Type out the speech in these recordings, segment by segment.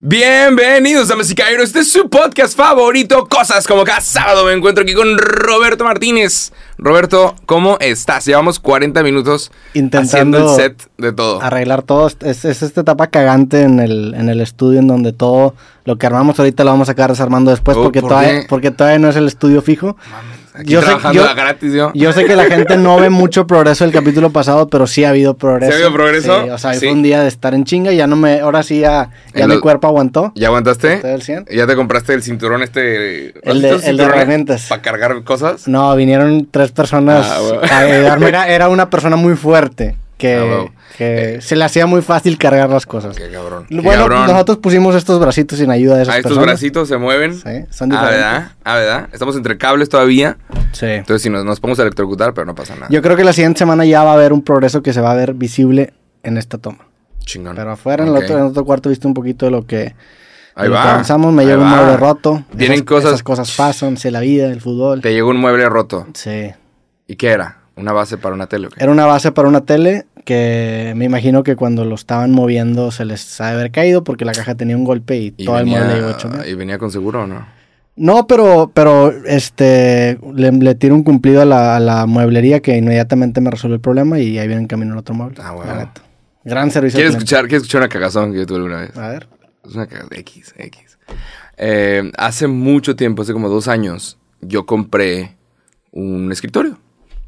Bienvenidos, y caballeros. Este es su podcast favorito, Cosas como cada sábado. Me encuentro aquí con Roberto Martínez. Roberto, ¿cómo estás? Llevamos 40 minutos Intentando haciendo el set de todo. arreglar todo. Es, es esta etapa cagante en el, en el estudio en donde todo lo que armamos ahorita lo vamos a acabar desarmando después Oh, porque, ¿por todavía, porque todavía no es el estudio fijo. Aquí yo sé- trabajando yo- a gratis, yo. Yo sé que la gente no ve mucho progreso del capítulo pasado, pero sí ha habido progreso. ¿Sí ha habido progreso? Sí, o sea, Sí. fue un día de estar en chinga y ya no me, ahora sí ya, ya mi lo- cuerpo aguantó. ¿Ya aguantaste? Estoy al 100. ¿Ya te compraste el cinturón este? El de- el de herramientas. ¿Para cargar cosas? No, vinieron tres personas Ah, bueno. a ayudarme. Era, era una persona muy fuerte que, Ah, bueno. que se le hacía muy fácil cargar las cosas. Qué cabrón. qué Bueno, cabrón. nosotros pusimos estos bracitos sin ayuda de esas Ah, estos personas. bracitos se mueven. Sí, son Ah, diferentes. ¿verdad? Ah, ¿verdad? Estamos entre cables todavía. Sí. Entonces, si nos, nos podemos electrocutar, pero no pasa nada. Yo creo que la siguiente semana ya va a haber un progreso que se va a ver visible en esta toma. Chingón. Pero afuera, en, el otro, en el otro cuarto, viste un poquito de lo que, Ahí va. avanzamos. Me llegó un mueble roto. Vienen Esas- cosas- Esas cosas pasan, sé la vida, el fútbol. Te llegó un mueble roto. Sí. ¿Y qué era? ¿Una base para una tele? Era una base para una tele que me imagino que cuando lo estaban moviendo se les ha de haber caído porque la caja tenía un golpe y, ¿Y todo el mueble llegó hecho. ¿Y venía con seguro o no? No, pero, pero este le, le tiro un cumplido a la, a la mueblería que inmediatamente me resuelve el problema y ahí viene en camino el otro mueble. Ah, bueno. Gran servicio. ¿Quieres escuchar, ¿Quieres escuchar una cagazón que yo tuve alguna vez? A ver. Es una cagazón. X, X. Eh, hace mucho tiempo, hace como dos años, yo compré un escritorio.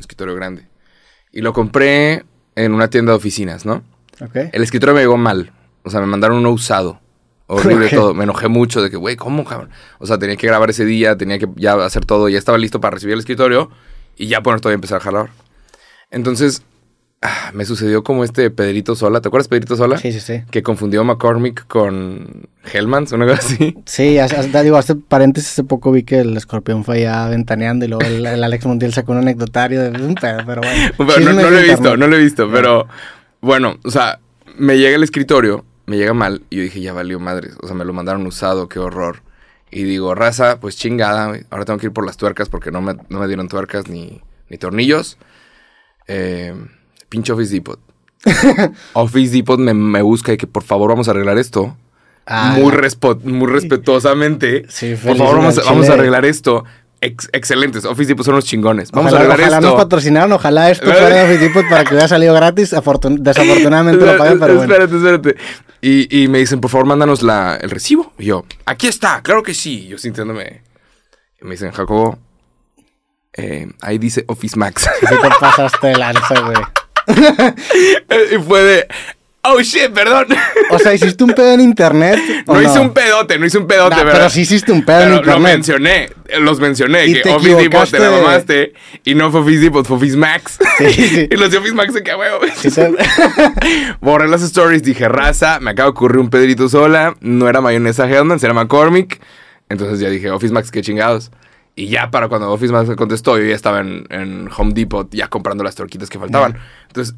Escritorio grande. Y lo compré en una tienda de oficinas, ¿no? El escritorio me llegó mal. O sea, me mandaron uno usado. Horrible todo. Me enojé mucho de que, güey, ¿cómo, cabrón? O sea, tenía que grabar ese día, tenía que ya hacer todo. Ya estaba listo para recibir el escritorio y ya poner todo y empezar a jalar. Entonces, ah, me sucedió como este Pedrito Sola. ¿Te acuerdas Pedrito Sola? Sí, sí, sí. Que confundió a McCormick con Hellmans, una cosa así. Sí, hace- digo, hace paréntesis, hace poco vi que el escorpión fue ya ventaneando y luego el, el Alex Montiel sacó un anecdotario de un pedo, pero bueno. Pero no, lo he visto, no lo he visto. Pero bueno, o sea, me llega el escritorio, me llega mal y yo dije, ya valió madres. O sea, me lo mandaron usado, qué horror. Y digo, raza, pues chingada. Ahora tengo que ir por las tuercas porque no me, no me dieron tuercas ni, ni tornillos. Eh, pinche Office Depot. Office Depot me, me busca y que por favor vamos a arreglar esto. Ah, muy, respetuosamente. Sí, por favor, vamos, a- vamos a Chile. arreglar esto. Ex- excelentes. Office Depot son los chingones. Vamos ojalá, a arreglar ojalá esto. nos patrocinaron, ojalá esto fuera de Office Depot para que hubiera salido gratis. Afortun- desafortunadamente lo pagan, pero bueno. Espérate, espérate. Y, y me dicen, por favor, mándanos la, el recibo. Y yo, aquí está, claro que sí. Yo sintiéndome. Y me dicen, Jacobo, eh, ahí dice Office Max. Sí te pasaste de lanza, güey. y fue de, oh shit, perdón. O sea, ¿hiciste un pedo en internet? o No, hice un pedote, no hice un pedote, Nah, ¿verdad? pero sí hiciste un pedo en internet. Lo mencioné, los mencioné, Y que te Office Depot te la mamaste y no fue Office Depot, fue Office Max. Sí, sí. y los de Office Max se quedó, huevo. Sí te- Borré las stories, dije raza, me acaba de ocurrir un Pedrito sola, no era mayonesa Hellman, era McCormick. Entonces ya dije, Office Max, qué chingados. Y ya para cuando Office Max me contestó, yo ya estaba en, en Home Depot ya comprando las torquitas que faltaban. Entonces,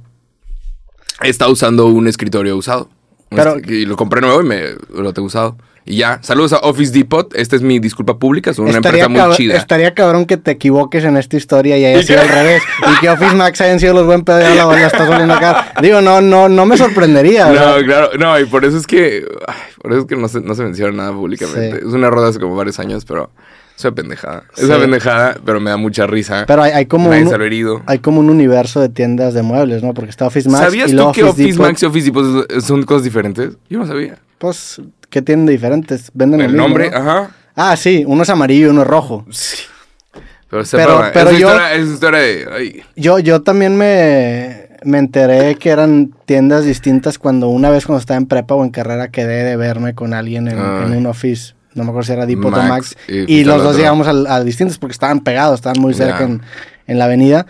estado usando un escritorio usado. Est- y lo compré nuevo y me lo tengo usado. Y ya, saludos a Office Depot. Esta es mi disculpa pública, es una estaría, empresa muy chida. estaría cabrón que te equivoques en esta historia y haya ¿Y sido qué? al revés. Y que Office Max hayan sido los buen pedo y la estás volviendo acá. Digo, no, no, no me sorprendería. No, ¿verdad? claro, no, y por eso es que. ay, por eso es que no se, no se menciona nada públicamente. Sí. Es una roda hace como varios años, pero es una pendejada. Es Sí. una pendejada, pero me da mucha risa. Pero hay, hay como Nadie un, herido. hay como un universo de tiendas de muebles, ¿no? Porque está Office Max ¿Sabías y tú luego que Office Depot. Max y Office Depot son cosas diferentes? Yo no sabía. Pues, ¿qué tienen de diferentes? Venden El mismo, nombre, ¿no? ajá. Ah, sí, uno es amarillo y uno es rojo. Sí. Pero, Pero- pero es, yo- historia, es historia de. ay, Yo, yo también me, me enteré que eran tiendas distintas cuando una vez cuando estaba en prepa o en carrera quedé de verme con alguien en un office. No me acuerdo si era Depot Max, o Max. y los dos llegamos a, distintos porque estaban pegados, estaban muy cerca en, en la avenida.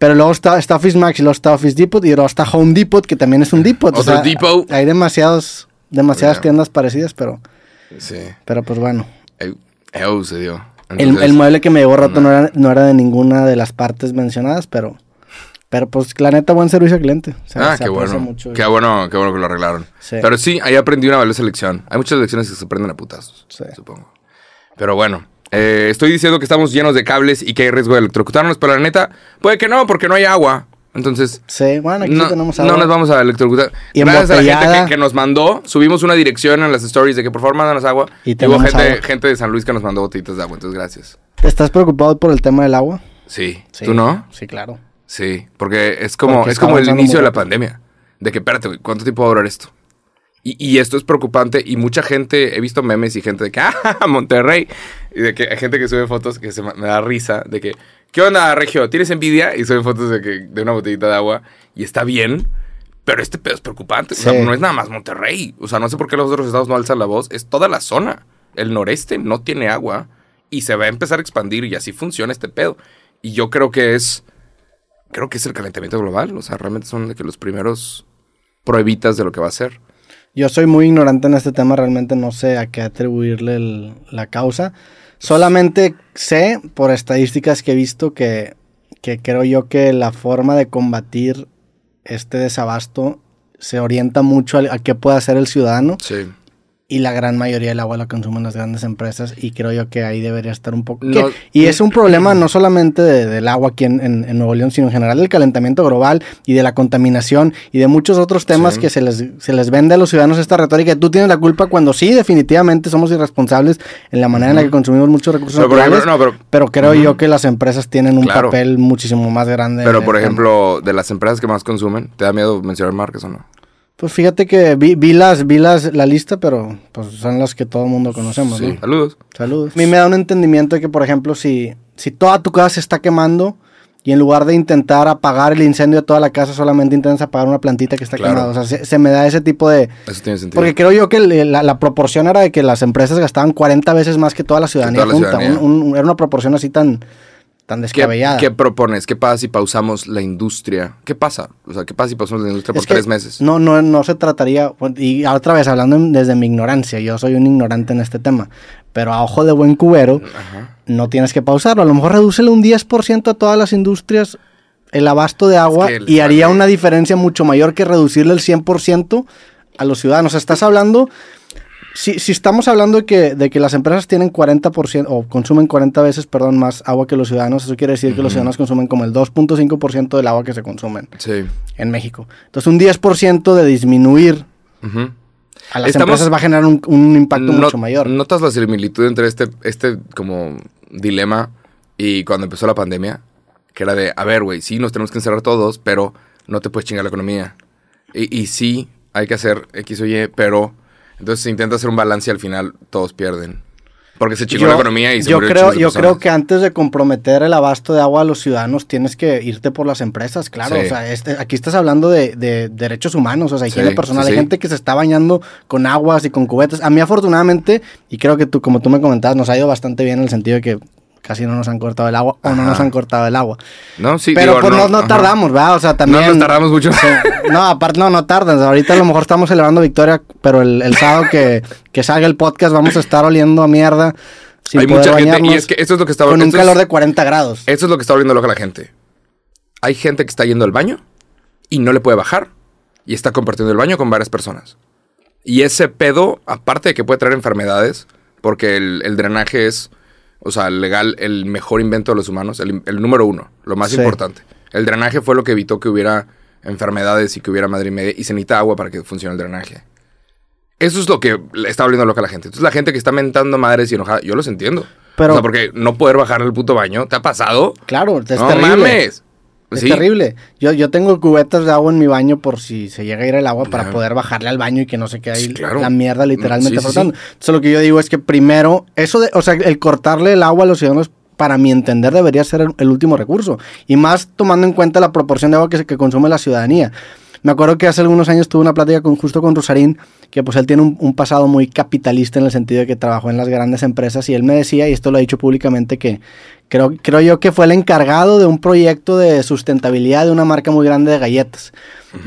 Pero luego está, está Office Max y luego está Office Depot y luego está Home Depot, que también es un Depot. o sea, Depot. Hay demasiados, demasiadas tiendas parecidas, pero, Sí. pero pues bueno. El, Entonces, el mueble que me llegó roto no. no. era, no era de ninguna de las partes mencionadas, pero, pero pues la neta, buen servicio al cliente. O sea, Ah, se qué bueno. mucho. Qué bueno, qué bueno que lo arreglaron. Sí. Pero sí, ahí aprendí una valiosa lección. Hay muchas lecciones que se aprenden a putazos, Sí. supongo. Pero bueno, eh, estoy diciendo que estamos llenos de cables y que hay riesgo de electrocutarnos, pero la neta, puede que no, porque no hay agua. Entonces, Sí, bueno, aquí no, tenemos no agua. nos vamos a electrocutar. Y Gracias a la gente que, que nos mandó, subimos una dirección en las stories de que por favor mándanos agua. Y Y hubo gente, agua. gente de San Luis que nos mandó botellitas de agua, entonces gracias. ¿Estás preocupado por el tema del agua? Sí. Sí. ¿Tú no? Sí, claro. Sí, porque es como, Porque es como el inicio de la pandemia. De que, espérate, ¿cuánto tiempo va a durar esto? Y, y esto es preocupante y mucha gente, he visto memes y gente de que, ¡ah, Monterrey! Y de que hay gente que sube fotos que se me me da risa, de que, ¿qué onda, Regio? ¿Tienes envidia? Y suben fotos de, que, de una botellita de agua y está bien, pero este pedo es preocupante. O sea, no es nada más Monterrey. O sea, no sé por qué los otros estados no alzan la voz. Es toda la zona. El noreste no tiene agua y se va a empezar a expandir y así funciona este pedo. Y yo creo que es creo que es el calentamiento global. O sea, realmente son de que los primeros pruebitas de lo que va a ser. Yo soy muy ignorante en este tema, realmente no sé a qué atribuirle el- la causa. Solamente sé por estadísticas que he visto que, que creo yo que la forma de combatir este desabasto se orienta mucho a, a qué puede hacer el ciudadano Sí. Y la gran mayoría del agua la consumen las grandes empresas y creo yo que ahí debería estar un poco... Y es un problema no solamente de- del agua aquí en, en- en Nuevo León, sino en general del calentamiento global y de la contaminación y de muchos otros temas Sí. que se les, se les vende a los ciudadanos esta retórica. Tú tienes la culpa cuando sí, definitivamente somos irresponsables en la manera en la que consumimos muchos recursos Pero, naturales. ejemplo, no, pero, pero creo yo que las empresas tienen un Claro. papel muchísimo más grande. pero por ejemplo, de las empresas que más consumen, ¿te da miedo mencionar marcas o no? Pues fíjate que vi, vi las, vi las, la lista, pero pues son las que todo el mundo conocemos, Sí. ¿no? Saludos. Saludos. A mí me da un entendimiento de que, por ejemplo, si, si toda tu casa se está quemando y en lugar de intentar apagar el incendio de toda la casa, solamente intentas apagar una plantita que está Claro. quemada. O sea, se, se me da ese tipo de... Eso tiene sentido. Porque creo yo que la, la proporción era de que las empresas gastaban 40 veces más que toda la ciudadanía toda la junta. ciudadanía. Un- un- era una proporción así tan, tan ¿Qué, descabellada. qué propones? ¿Qué pasa si pausamos la industria? ¿Qué pasa? O sea, ¿qué pasa si pausamos la industria por Es que tres meses? No, no, no se trataría, y otra vez hablando desde mi ignorancia, yo soy un ignorante en este tema, pero a ojo de buen cubero, Ajá. no tienes que pausarlo. A lo mejor redúcele un 10% a todas las industrias el abasto de agua que y haría vale. una diferencia mucho mayor que reducirle el 100% a los ciudadanos. Estás hablando, si, si estamos hablando de que, de que las empresas tienen 40% o consumen 40 veces, perdón, más agua que los ciudadanos, eso quiere decir que los ciudadanos consumen como el 2.5% del agua que se consumen Sí. en México. Entonces un 10% de disminuir a las Estamos- empresas va a generar un, un impacto No- mucho mayor. ¿Notas la similitud entre este, este como dilema y cuando empezó la pandemia? Que era de, a ver, güey, sí, nos tenemos que encerrar todos, pero no te puedes chingar la economía. Y, y sí, hay que hacer X o Y, pero entonces se intenta hacer un balance y al final todos pierden. Porque se chingó la economía y se yo creo, yo personas. creo que antes de comprometer el abasto de agua a los ciudadanos tienes que irte por las empresas, claro. Sí. O sea, este- aquí estás hablando de, de derechos humanos, o sea, higiene Sí, personal. sí, Hay gente que se está bañando con aguas y con cubetas. A mí afortunadamente, y creo que tú, como tú me comentabas, nos ha ido bastante bien en el sentido de que casi no nos han cortado el agua o no nos han cortado el agua. No, sí, Pero digo, pues no, no tardamos, ¿verdad? O sea, también... No nos tardamos mucho. Sí. No, aparte, no, no tardan. Ahorita a lo mejor estamos celebrando victoria, pero el, el sábado que, que salga el podcast vamos a estar oliendo a mierda. Sin Hay poder mucha gente, y es que esto es lo que está con un es- calor de 40 grados. Esto es lo que está volviendo loca la gente. Hay gente que está yendo al baño y no le puede bajar y está compartiendo el baño con varias personas. Y ese pedo, aparte de que puede traer enfermedades, porque el, el drenaje es, o sea, legal, el mejor invento de los humanos, el, el número uno, lo más Sí. importante. El drenaje fue lo que evitó que hubiera enfermedades y que hubiera madre y media y se necesita agua para que funcione el drenaje. Eso es lo que le está volviendo loca a la gente. Entonces la gente que está mentando madres y enojada, yo los entiendo. Pero- o sea, porque no poder bajar el puto baño, ¿te ha pasado? Claro, es no terrible. mames. Es Sí. terrible. Yo, yo tengo cubetas de agua en mi baño por si se llega a ir el agua para poder bajarle al baño y que no se quede ahí Sí, claro. la mierda literalmente Sí, sí, flotando. Entonces lo que yo digo es que primero, eso de, o sea, el cortarle el agua a los ciudadanos, para mi entender, debería ser el, el último recurso. Y más tomando en cuenta la proporción de agua que, se- que consume la ciudadanía. Me acuerdo que hace algunos años tuve una plática con, justo con Rosarín, que pues él tiene un, un pasado muy capitalista en el sentido de que trabajó en las grandes empresas y él me decía, y esto lo ha dicho públicamente, que creo, creo yo que fue el encargado de un proyecto de sustentabilidad de una marca muy grande de galletas.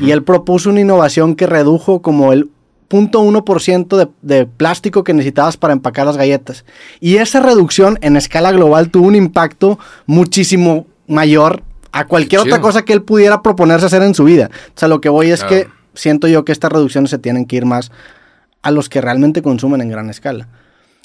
Y él propuso una innovación que redujo como el 0.1% de, de plástico que necesitabas para empacar las galletas. Y esa reducción en escala global tuvo un impacto muchísimo mayor a cualquier otra cosa que él pudiera proponerse hacer en su vida. O sea, lo que voy es que siento yo que estas reducciones se tienen que ir más a los que realmente consumen en gran escala.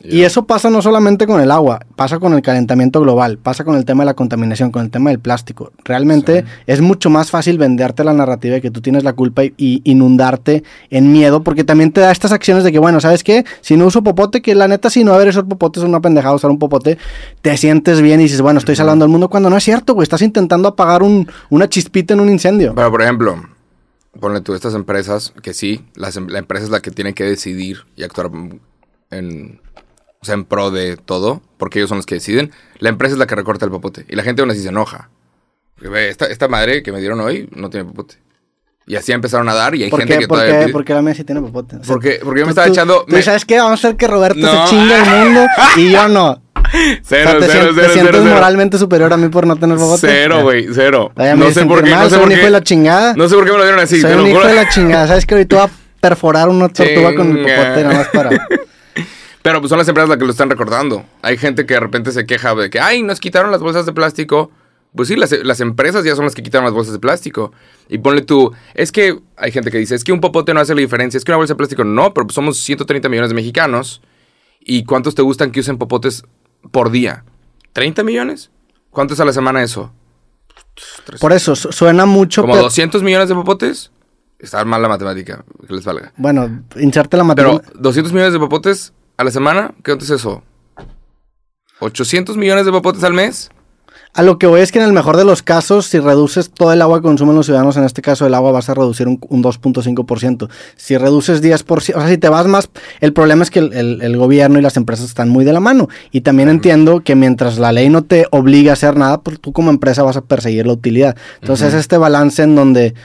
Y eso pasa no solamente con el agua, pasa con el calentamiento global, pasa con el tema de la contaminación, con el tema del plástico. Realmente es mucho más fácil venderte la narrativa de que tú tienes la culpa y, y inundarte en miedo, porque también te da estas acciones de que, bueno, ¿sabes qué? Si no uso popote, que la neta, si no, a ver, esos popotes es una pendejada usar un popote, te sientes bien y dices, bueno, estoy salvando al mundo, cuando no es cierto, güey, estás intentando apagar un, una chispita en un incendio. Pero, por ejemplo, ponle tú estas empresas, que sí, las, em- la empresa es la que tiene que decidir y actuar en, o sea, en pro de todo, porque ellos son los que deciden. La empresa es la que recorta el popote. Y la gente aún así se enoja. Esta, esta madre que me dieron hoy no tiene popote. Y así empezaron a dar y hay ¿Por gente qué? que ¿Por todavía... qué? pide- Porque la mía sí tiene popote. O sea, Porque, porque yo me estaba tú- echando... tú me- ¿Sabes qué? Vamos a hacer que Roberto No. se chingue el mundo y yo no. O Cero, sea, te, cero, sien- te cero, sientes cero, cero. moralmente superior a mí por no tener popote. Cero, güey, cero. Vaya, No sé por qué, mal, no sé soy por un hijo qué. de la chingada. No sé por qué me lo dieron así. soy un hijo de la chingada. ¿Sabes que ahorita voy a perforar una tortuga con el popote nada más para... Pero pues son las empresas las que lo están recordando. Hay gente que de repente se queja de que, ay, nos quitaron las bolsas de plástico. Pues sí, las, las empresas ya son las que quitaron las bolsas de plástico. Y ponle tú, es que hay gente que dice, es que un popote no hace la diferencia, es que una bolsa de plástico no, pero pues somos 130 millones de mexicanos. ¿Y cuántos te gustan que usen popotes por día? ¿30 millones? ¿Cuánto es a la semana eso? Por eso, su- suena mucho... ¿Como pero- 200 millones de popotes? Está mal la matemática, que les valga. Bueno, inserte la Pero matemática. 200 millones de popotes a la semana, ¿qué es eso? ¿800 millones de popotes al mes? A lo que voy es que en el mejor de los casos, si reduces todo el agua que consumen los ciudadanos, en este caso el agua, vas a reducir un, un 2.5%. Si reduces 10%, o sea, si te vas más, el problema es que el, el- el gobierno y las empresas están muy de la mano. Y también entiendo que mientras la ley no te obliga a hacer nada, pues tú como empresa vas a perseguir la utilidad. Entonces, este balance en donde...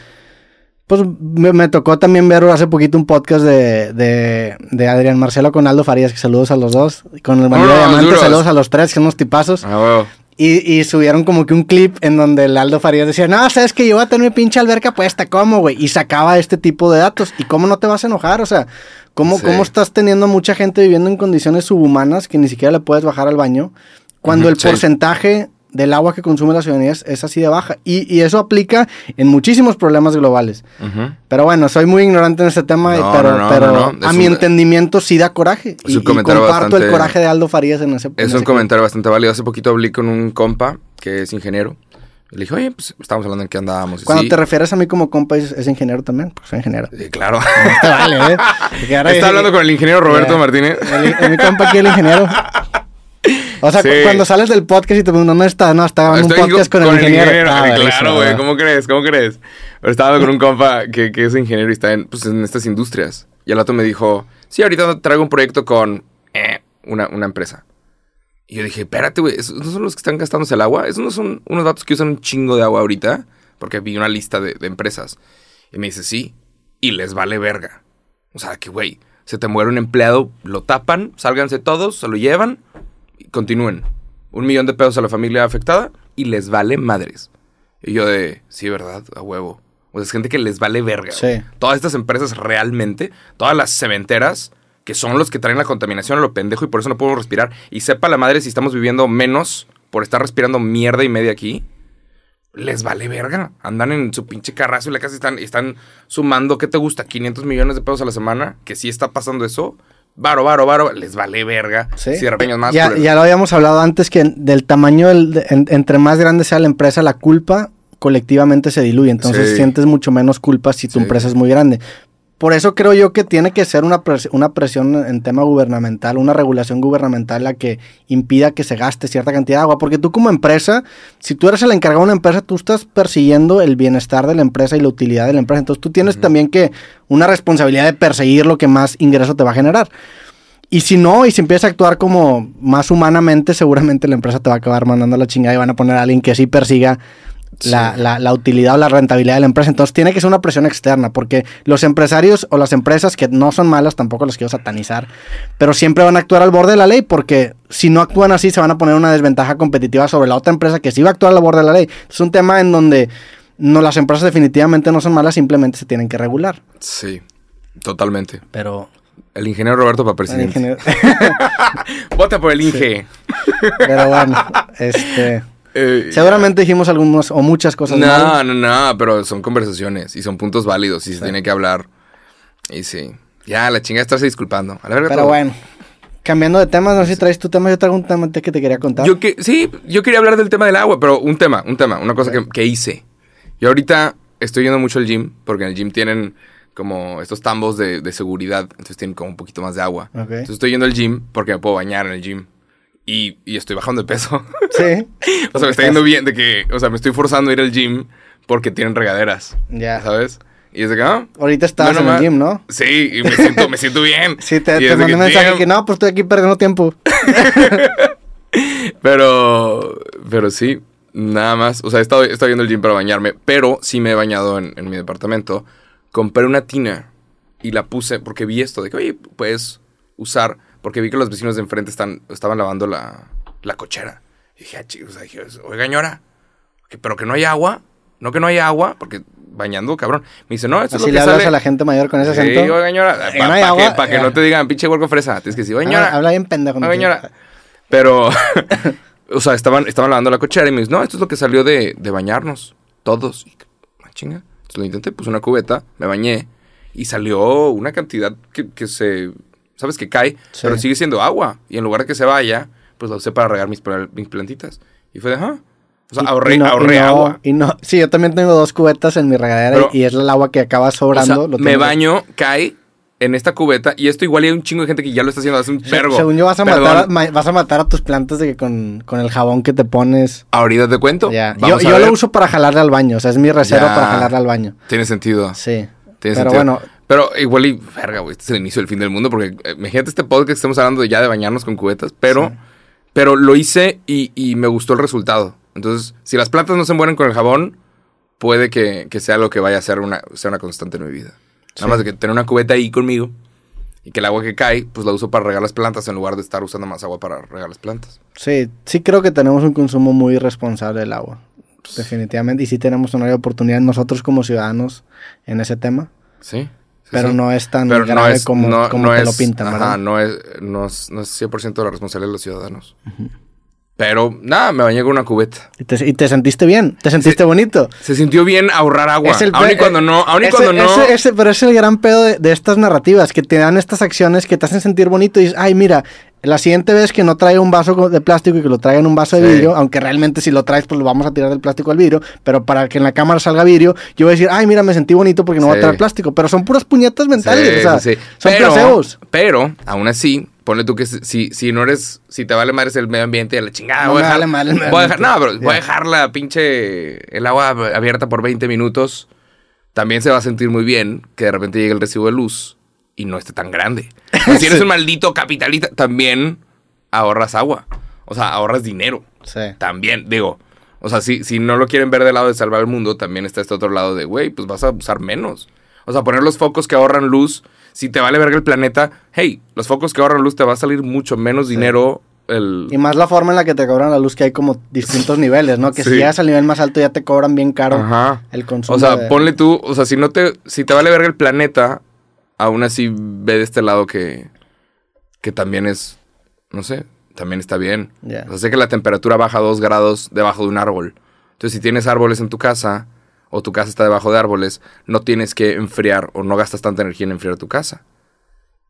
Pues me, me tocó también ver hace poquito un podcast de, de, de Adrián Marcelo con Aldo Farías, que saludos a los dos. Con el Bandido Vámonos, Diamante, saludos a los tres, que son unos tipazos. Ah, huevo. Y, y subieron como que un clip en donde el Aldo Farías decía, no, sabes que yo voy a tener mi pinche alberca puesta, ¿cómo, güey? Y sacaba este tipo de datos. ¿Y cómo no te vas a enojar? O sea, ¿cómo, Sí. cómo estás teniendo mucha gente viviendo en condiciones subhumanas que ni siquiera le puedes bajar al baño? Cuando el sí. porcentaje del agua que consume la ciudadanía es, es así de baja. Y, y eso aplica en muchísimos problemas globales. Ujú. Pero bueno, soy muy ignorante en este tema, No, pero, no, no, pero a mi un- entendimiento sí da coraje. Y, y comparto el bastante- coraje de Aldo Farías en ese en Es ese un clip. comentario bastante válido. Hace poquito hablé con un compa que es ingeniero. Le dije, oye, pues estábamos hablando en qué andábamos. Cuando sí. te refieres a mí como compa, ¿es, es ingeniero también? Pues soy ingeniero. Sí, claro. Te vale, ¿eh? Porque Está hablando con el ingeniero Roberto Ya. Martínez. El, el- mi compa aquí, el ingeniero. O sea, Sí. cu- cuando sales del podcast y te preguntan, ¿dónde estás? No, está grabando un podcast con, el ingeniero. Ah, claro, güey. ¿Cómo crees? ¿Cómo crees? Pero estaba hablando con un compa que, que es ingeniero y está en, pues, en estas industrias. Y al rato me dijo, sí, ahorita traigo un proyecto con eh, una, una empresa. Y yo dije, espérate, güey, ¿esos no son los que están gastándose el agua? ¿Esos no son unos datos que usan un chingo de agua ahorita? Porque vi una lista de, de empresas. Y me dice, sí, y les vale verga. O sea, que, güey, se te muere un empleado, lo tapan, sálganse todos, se lo llevan continúen. Un millón de pesos a la familia afectada y les vale madres. Y yo de, sí, ¿verdad? A huevo. O sea, es gente que les vale verga. Sí. Todas estas empresas realmente, todas las cementeras, que son los que traen la contaminación a lo pendejo y por eso no podemos respirar. Y sepa la madre si estamos viviendo menos por estar respirando mierda y media aquí. Les vale verga. Andan en su pinche carrazo y la casa están, están sumando, ¿qué te gusta? 500 millones de pesos a la semana. Que sí está pasando eso. Varo, varo, varo. Les vale verga. Sí. Si más. ya, ya lo habíamos hablado antes que del tamaño, del, de- en- entre más grande sea la empresa, la culpa colectivamente se diluye. Entonces Sí. sientes mucho menos culpa si tu Sí. empresa es muy grande. Por eso creo yo que tiene que ser una, pres- una presión en tema gubernamental, una regulación gubernamental la que impida que se gaste cierta cantidad de agua. Porque tú como empresa, si tú eres el encargado de una empresa, tú estás persiguiendo el bienestar de la empresa y la utilidad de la empresa. Entonces tú tienes también que una responsabilidad de perseguir lo que más ingreso te va a generar. Y si no, y si empiezas a actuar como más humanamente, seguramente la empresa te va a acabar mandando la chingada y van a poner a alguien que sí persiga Sí. la- la utilidad o la rentabilidad de la empresa. Entonces tiene que ser una presión externa, porque los empresarios o las empresas que no son malas, tampoco las quiero satanizar, pero siempre van a actuar al borde de la ley, porque si no actúan así, se van a poner una desventaja competitiva sobre la otra empresa que sí va a actuar al borde de la ley. Es un tema en donde no, las empresas definitivamente no son malas, simplemente se tienen que regular. Sí, totalmente. Pero... El ingeniero Roberto para el presidente. ingeniero- Vota por el Inge. pero bueno, este... Eh, Seguramente dijimos algunas o muchas cosas No, mal. no, no, pero son conversaciones y son puntos válidos y se tiene que hablar. Y sí. Ya, la chingada estarse disculpando. A la verga Pero todo. bueno, Cambiando de temas, no sé si traes tu tema, yo traigo un tema que te quería contar. Yo que, sí, yo quería hablar del tema del agua, pero un tema, un tema, una cosa que, que hice. Yo ahorita estoy yendo mucho al gym, porque en el gym tienen como estos tambos de, de seguridad, entonces tienen como un poquito más de agua. Ok. Entonces estoy yendo al gym porque me puedo bañar en el gym. Y, y estoy bajando de peso. Sí. o sea, me está yendo bien de que, o sea, me estoy forzando a ir al gym porque tienen regaderas. Ya. ¿Sabes? Y es de que, ah, Ahorita Bueno, en el gym, ¿no? Sí, y me siento, me siento bien. Sí, te, mandé un mensaje que no, pues estoy aquí perdiendo tiempo. Pero, pero sí, nada más. O sea, he estado, he estado yendo al gym para bañarme, pero sí me he bañado en, en mi departamento. Compré una tina y la puse porque vi esto de que, oye, puedes usar, porque vi que los vecinos de enfrente están, estaban lavando la, la cochera. Y dije, ah, chicos, dije, oiga, que- pero que no hay agua, no que no hay agua, porque bañando, cabrón. Me dice, no, esto Así es le lo que hablas sale. a la gente mayor con ese Sí, acento. oiga, señora, Eh, para no agua, que, pa' que ya. no te digan pinche huerco fresa. Tienes que decir, oiga. Habla, bien pendejo. ¿no? señora. Pero, o sea, estaban, estaban lavando la cochera y me dice, no, esto es lo que salió de, de bañarnos, todos. Y, ah, chinga. Entonces lo intenté, puse una cubeta, me bañé y salió una cantidad que, que se, ¿sabes? Que cae, Sí. pero sigue siendo agua. Y en lugar de que se vaya, pues la usé para regar mis, mis plantitas. Y fue de, ah. O sea, ahorré, y no- y ahorré no- agua. Y no, sí, yo también tengo dos cubetas en mi regadera Pero- y es el agua que acaba O sea, sobrando. lo me baño, cae en esta cubeta y esto igual hay un chingo de gente que ya lo está haciendo hace un vergo. Según yo vas a, matar ma- vas a matar a tus plantas de que con, con el jabón que te pones. Ahorita te cuento. Ya. Yo, lo uso para jalarle al baño, o sea, es mi reserva para jalarle al baño. Tiene sentido. Sí. Tiene Pero sentido. bueno, Pero igual y, verga, güey, este es el inicio del fin del mundo, porque eh, imagínate este podcast que estamos hablando de ya de bañarnos con cubetas, pero, Sí. pero lo hice y, y me gustó el resultado. Entonces, si las plantas no se mueren con el jabón, puede que, que sea algo que vaya a ser una, sea una constante en mi vida. Sí. Nada más de que tener una cubeta ahí conmigo y que el agua que cae, pues la uso para regar las plantas en lugar de estar usando más agua para regar las plantas. sí, sí creo que tenemos un consumo muy irresponsable del agua. Definitivamente. Y sí tenemos una oportunidad nosotros como ciudadanos en ese tema. Sí. Pero sí. no es tan Pero grave no es, como, no- como no te lo pintan, ajá, ¿verdad? no es, no es, no es 100% la responsabilidad de los ciudadanos. Pero nada, me bañé con una cubeta. Y te, y te sentiste bien, te sentiste bonito. Se sintió bien ahorrar agua. Es el aun y cuando no, aun y ese- cuando no. ese- ese- pero es el gran pedo de, de estas narrativas, que te dan estas acciones que te hacen sentir bonito y dices, ay, mira, la siguiente vez que no traiga un vaso de plástico y que lo traiga en un vaso de Sí. vidrio, aunque realmente si lo traes, pues lo vamos a tirar del plástico al vidrio, pero para que en la cámara salga vidrio, yo voy a decir, ay, mira, me sentí bonito porque no voy a Sí. traer plástico, pero son puras puñetas mentales, Sí, o sea, sí, sí. son pero, placebos. Pero, aún así, ponle tú que si- si, no eres, si te vale madres el medio ambiente la chingada, No voy a dejar, vale madre el medio voy a dejar, no, pero voy a dejar la pinche, el agua abierta por 20 minutos. También se va a sentir muy bien que de repente llegue el recibo de luz y no esté tan grande. Pero si eres un maldito capitalista, también ahorras agua. O sea, ahorras dinero. Sí. También, digo. O sea, si, si no lo quieren ver del lado de salvar el mundo, también está este otro lado de, güey, pues vas a usar menos. O sea, poner los focos que ahorran luz. Si te vale verga el planeta, hey, los focos que ahorran luz te va a salir mucho menos dinero el... Y más la forma en la que te cobran la luz, que hay como distintos niveles, ¿no? Que si Sí. llegas al nivel más alto ya te cobran bien caro Ajá. el consumo. O sea, de- ponle tú, o sea, si no te, si te vale verga el planeta, aún así ve de este lado que, que también es, no sé, también está bien. O sea, sé que la temperatura baja dos grados debajo de un árbol. Entonces, si tienes árboles en tu casa, o tu casa está debajo de árboles, no tienes que enfriar o no gastas tanta energía en enfriar tu casa.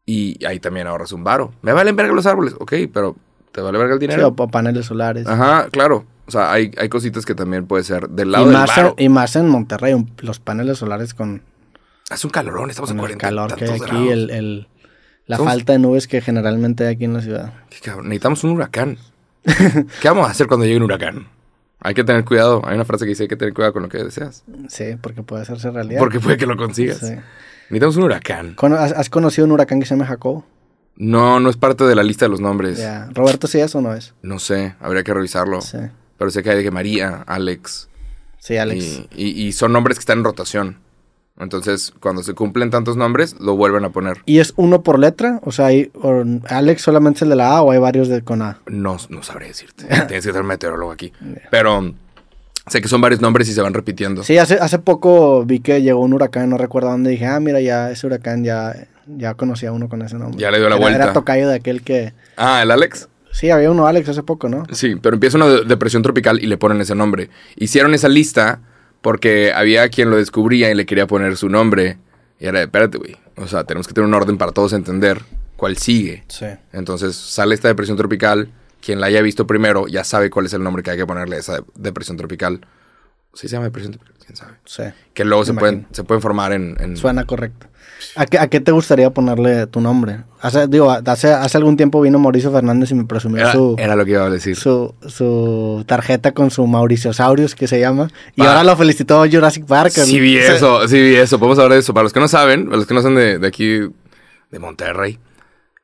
Y ahí también ahorras un varo. Me valen verga los árboles, ok, pero ¿te vale verga el Sí, dinero? o pa- paneles solares. Ajá, claro. O sea, hay, hay cositas que también puede ser del y, lado del más en, y más en Monterrey, los paneles solares con, Hace un calorón, estamos en con el 40 calor que hay aquí, grados. el, el- la Somos- falta de nubes que generalmente hay aquí en la ciudad. Qué cabrón, Necesitamos un huracán. ¿Qué vamos a hacer cuando llegue un huracán? Hay que tener cuidado. Hay una frase que dice hay que tener cuidado con lo que deseas. Sí, porque puede hacerse realidad. Porque puede que lo consigas. Sí. Necesitamos un huracán. ¿Has, conocido un huracán que se llama Jacobo? No, no es parte de la lista de los nombres. ¿Roberto sí es o no es? No sé, habría que revisarlo. Sí. Pero sé que hay de que María, Alex. Sí, Alex. Y, y- y son nombres que están en rotación. Entonces, cuando se cumplen tantos nombres, lo vuelven a poner. ¿Y es uno por letra? O sea, hay, o- ¿Alex solamente es el de la A o hay varios de con A? No, no sabré decirte. Tienes que ser meteorólogo aquí. Pero sé que son varios nombres y se van repitiendo. Sí, hace, hace poco vi que llegó un huracán, no recuerdo dónde, dije, ah, mira, ya ese huracán ya, ya conocía a uno con ese nombre. Ya le dio la Era- vuelta. Era tocayo de aquel que... Ah, el Alex. Sí, había uno Alex hace poco, ¿no? Sí, pero empieza una de- depresión tropical y le ponen ese nombre. Hicieron esa lista porque había quien lo descubría y le quería poner su nombre. Y era, de, espérate, güey. O sea, tenemos que tener un orden para todos entender cuál sigue. Sí. Entonces sale esta depresión tropical. Quien la haya visto primero ya sabe cuál es el nombre que hay que ponerle a esa de- depresión tropical. ¿Sí se llama depresión? ¿Quién sabe? Sí. Que luego se pueden, se pueden formar en... en- Suena correcto. ¿A qué, a qué te gustaría ponerle tu nombre? Hace, digo, hace, hace algún tiempo vino Mauricio Fernández y me presumió Era, su, era lo que iba a decir. su, su tarjeta con su Mauriciosaurus, que se llama. Y ahora lo felicitó Jurassic Park. Sí vi eso, sí vi eso. Podemos hablar de eso. Para los que no saben, para los que no son de, de aquí, de Monterrey,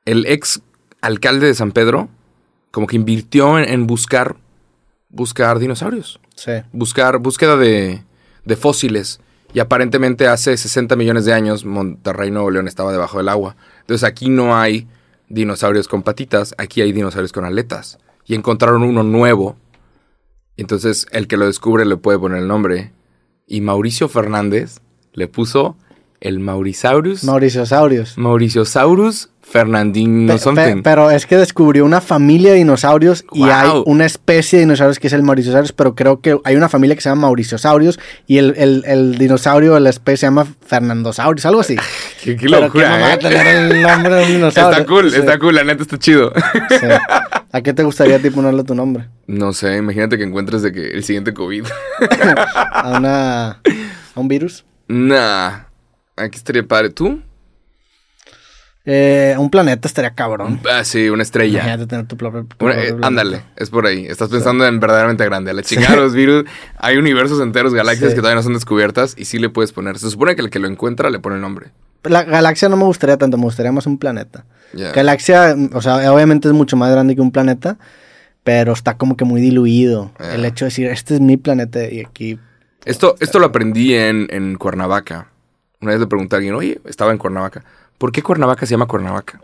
el ex alcalde de San Pedro como que invirtió en, en buscar, buscar dinosaurios. Sí. Buscar, búsqueda de, de fósiles. Y aparentemente hace 60 millones de años Monterrey, Nuevo León estaba debajo del agua. Entonces aquí no hay dinosaurios con patitas, aquí hay dinosaurios con aletas. Y encontraron uno nuevo. Entonces el que lo descubre le puede poner el nombre. Y Mauricio Fernández le puso el Maurisaurus. Mauriciosaurus. Mauriciosaurus Fernandino Pe- something. pe- pero es que descubrió una familia de dinosaurios y hay una especie de dinosaurios que es el Mauriciosaurus, pero creo que hay una familia que se llama Mauriciosaurios y el, el, el dinosaurio de la especie se llama Fernandosaurus, algo así. qué, qué Pero locura, mamada ¿eh? tener el nombre de un dinosaurio. Está cool, Sí, está cool, la neta está chido. sí. ¿A qué te gustaría ti ponerle tu nombre? No sé, imagínate que encuentres de que el siguiente COVID. ¿A, una, a un virus? Nah, aquí estaría padre. ¿Tú? Eh, un planeta estaría cabrón. Ah, sí, una estrella. Imagínate tener tu propio, tu Una- propio eh, ándale, es por ahí. Estás pensando en verdaderamente grande. A la chingada los virus. Hay universos enteros, galaxias Sí. que todavía no son descubiertas y sí le puedes poner. Se supone que el que lo encuentra le pone el nombre. La galaxia no me gustaría tanto, me gustaría más un planeta. Galaxia, o sea, obviamente es mucho más grande que un planeta, pero está como que muy diluido. El hecho de decir, este es mi planeta y aquí... Esto, esto lo aprendí en, en Cuernavaca. Una vez le pregunté a alguien, oye, estaba en Cuernavaca. ¿Por qué Cuernavaca se llama Cuernavaca?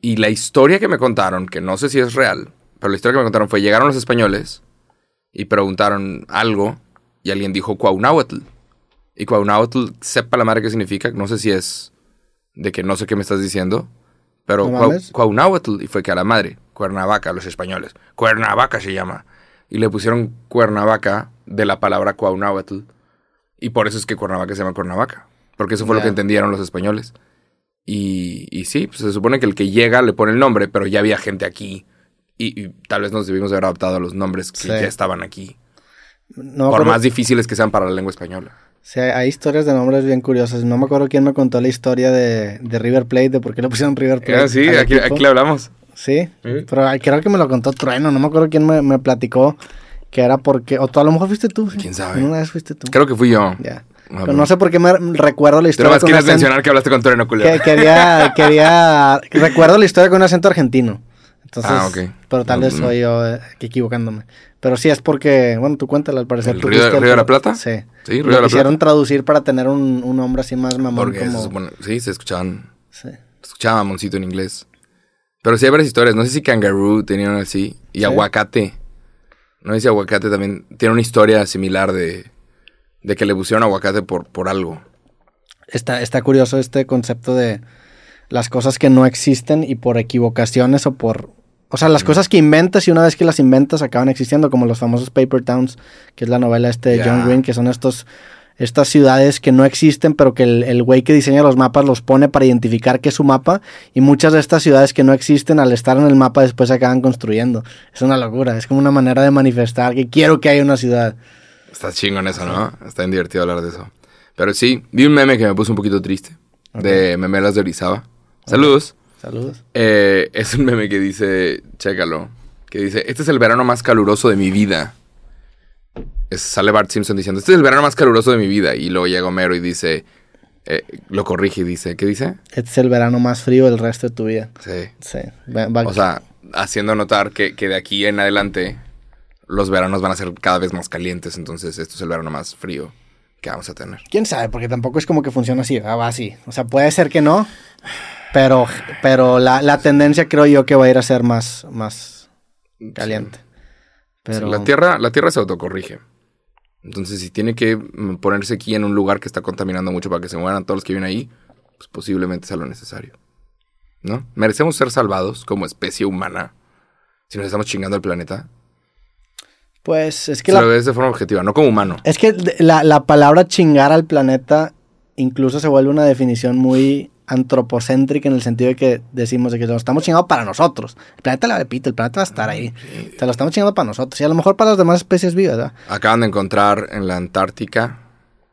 Y la historia que me contaron, que no sé si es real, pero la historia que me contaron fue, llegaron los españoles y preguntaron algo y alguien dijo Cuauhnáhuatl. Y Cuauhnáhuatl, sepa la madre qué significa, no sé si es de que no sé qué me estás diciendo, pero No Cuau- mames. Cuauhnáhuatl y fue que a la madre, Cuernavaca, los españoles. Cuernavaca se llama. Y le pusieron Cuernavaca de la palabra Cuauhnáhuatl. Y por eso es que Cuernavaca se llama Cuernavaca. Porque eso fue lo que entendieron los españoles. Y, y sí, pues se supone que el que llega le pone el nombre, pero ya había gente aquí. Y, y tal vez nos debimos haber adaptado a los nombres que Sí. ya estaban aquí. No por más difíciles que sean para la lengua española. Sí, hay, historias de nombres bien curiosas. No me acuerdo quién me contó la historia de, de River Plate, de por qué le pusieron River Plate. Ah, sí, aquí, aquí le hablamos. Sí, Sí. pero creo que me lo contó Trueno. No me acuerdo quién me, me platicó que era porque... O tú a lo mejor fuiste tú. ¿Quién sabe? Una vez fuiste tú. Creo que fui yo. Ya. Ah, Pero no sé por qué me recuerdo la historia. nada más quieres acento- mencionar que hablaste con Toreno que quería, quería, recuerdo la historia con un acento argentino. Entonces, Ah, ok. pero tal vez soy yo eh, equivocándome. Pero sí es porque, bueno, tú cuéntala, al parecer. ¿El tú Río- el de la Plata? Sí. Sí, Río Lo de la quisieron Plata. traducir para tener un, un nombre así más mamón Porque como... se supone, sí, se escuchaban, Sí. se escuchaba mamoncito en inglés. Pero sí hay varias historias. No sé si Kangaroo tenían así. Y Sí. Aguacate. No sé si Aguacate también tiene una historia similar de, de que le pusieron aguacate por, por algo. Está, está curioso este concepto de las cosas que no existen y por equivocaciones o por... O sea, las cosas que inventas y una vez que las inventas acaban existiendo, como los famosos Paper Towns, que es la novela este de. John Green, que son estos, estas ciudades que no existen, pero que el, el güey que diseña los mapas los pone para identificar que es su mapa, y muchas de estas ciudades que no existen, al estar en el mapa, después se acaban construyendo. Es una locura, es como una manera de manifestar que quiero que haya una ciudad. Está chingón eso, ¿no? Está bien divertido hablar de eso. Pero sí, vi un meme que me puso un poquito triste. De Memelas de Orizaba. Saludos. Saludos. Eh, es un meme que dice, chécalo, que dice, este es el verano más caluroso de mi vida. Es, sale Bart Simpson diciendo, este es el verano más caluroso de mi vida. Y luego llega Homero y dice, eh, lo corrige y dice, ¿qué dice? Este es el verano más frío del resto de tu vida. Sí. Sí. Va- va- O sea, haciendo notar que, que de aquí en adelante los veranos van a ser cada vez más calientes. Entonces, esto es el verano más frío que vamos a tener. ¿Quién sabe? Porque tampoco es como que funciona así, ah, va así. O sea, puede ser que no, pero, pero la, la tendencia creo yo que va a ir a ser más, más caliente. Pero Sí, la, tierra, la tierra se autocorrige. Entonces, si tiene que mm, ponerse aquí en un lugar que está contaminando mucho para que se mueran todos los que viven ahí, pues posiblemente sea lo necesario. ¿No? Merecemos ser salvados como especie humana si nos estamos chingando el planeta. pues es que, Si lo ves de forma objetiva, no como humano. es que la, la palabra chingar al planeta incluso se vuelve una definición muy antropocéntrica en el sentido de que decimos de que lo estamos chingando para nosotros. El planeta le repito, el planeta va a estar ahí. Te lo estamos chingando para nosotros. Y a lo mejor para las demás especies vivas, ¿verdad? Acaban de encontrar en la Antártica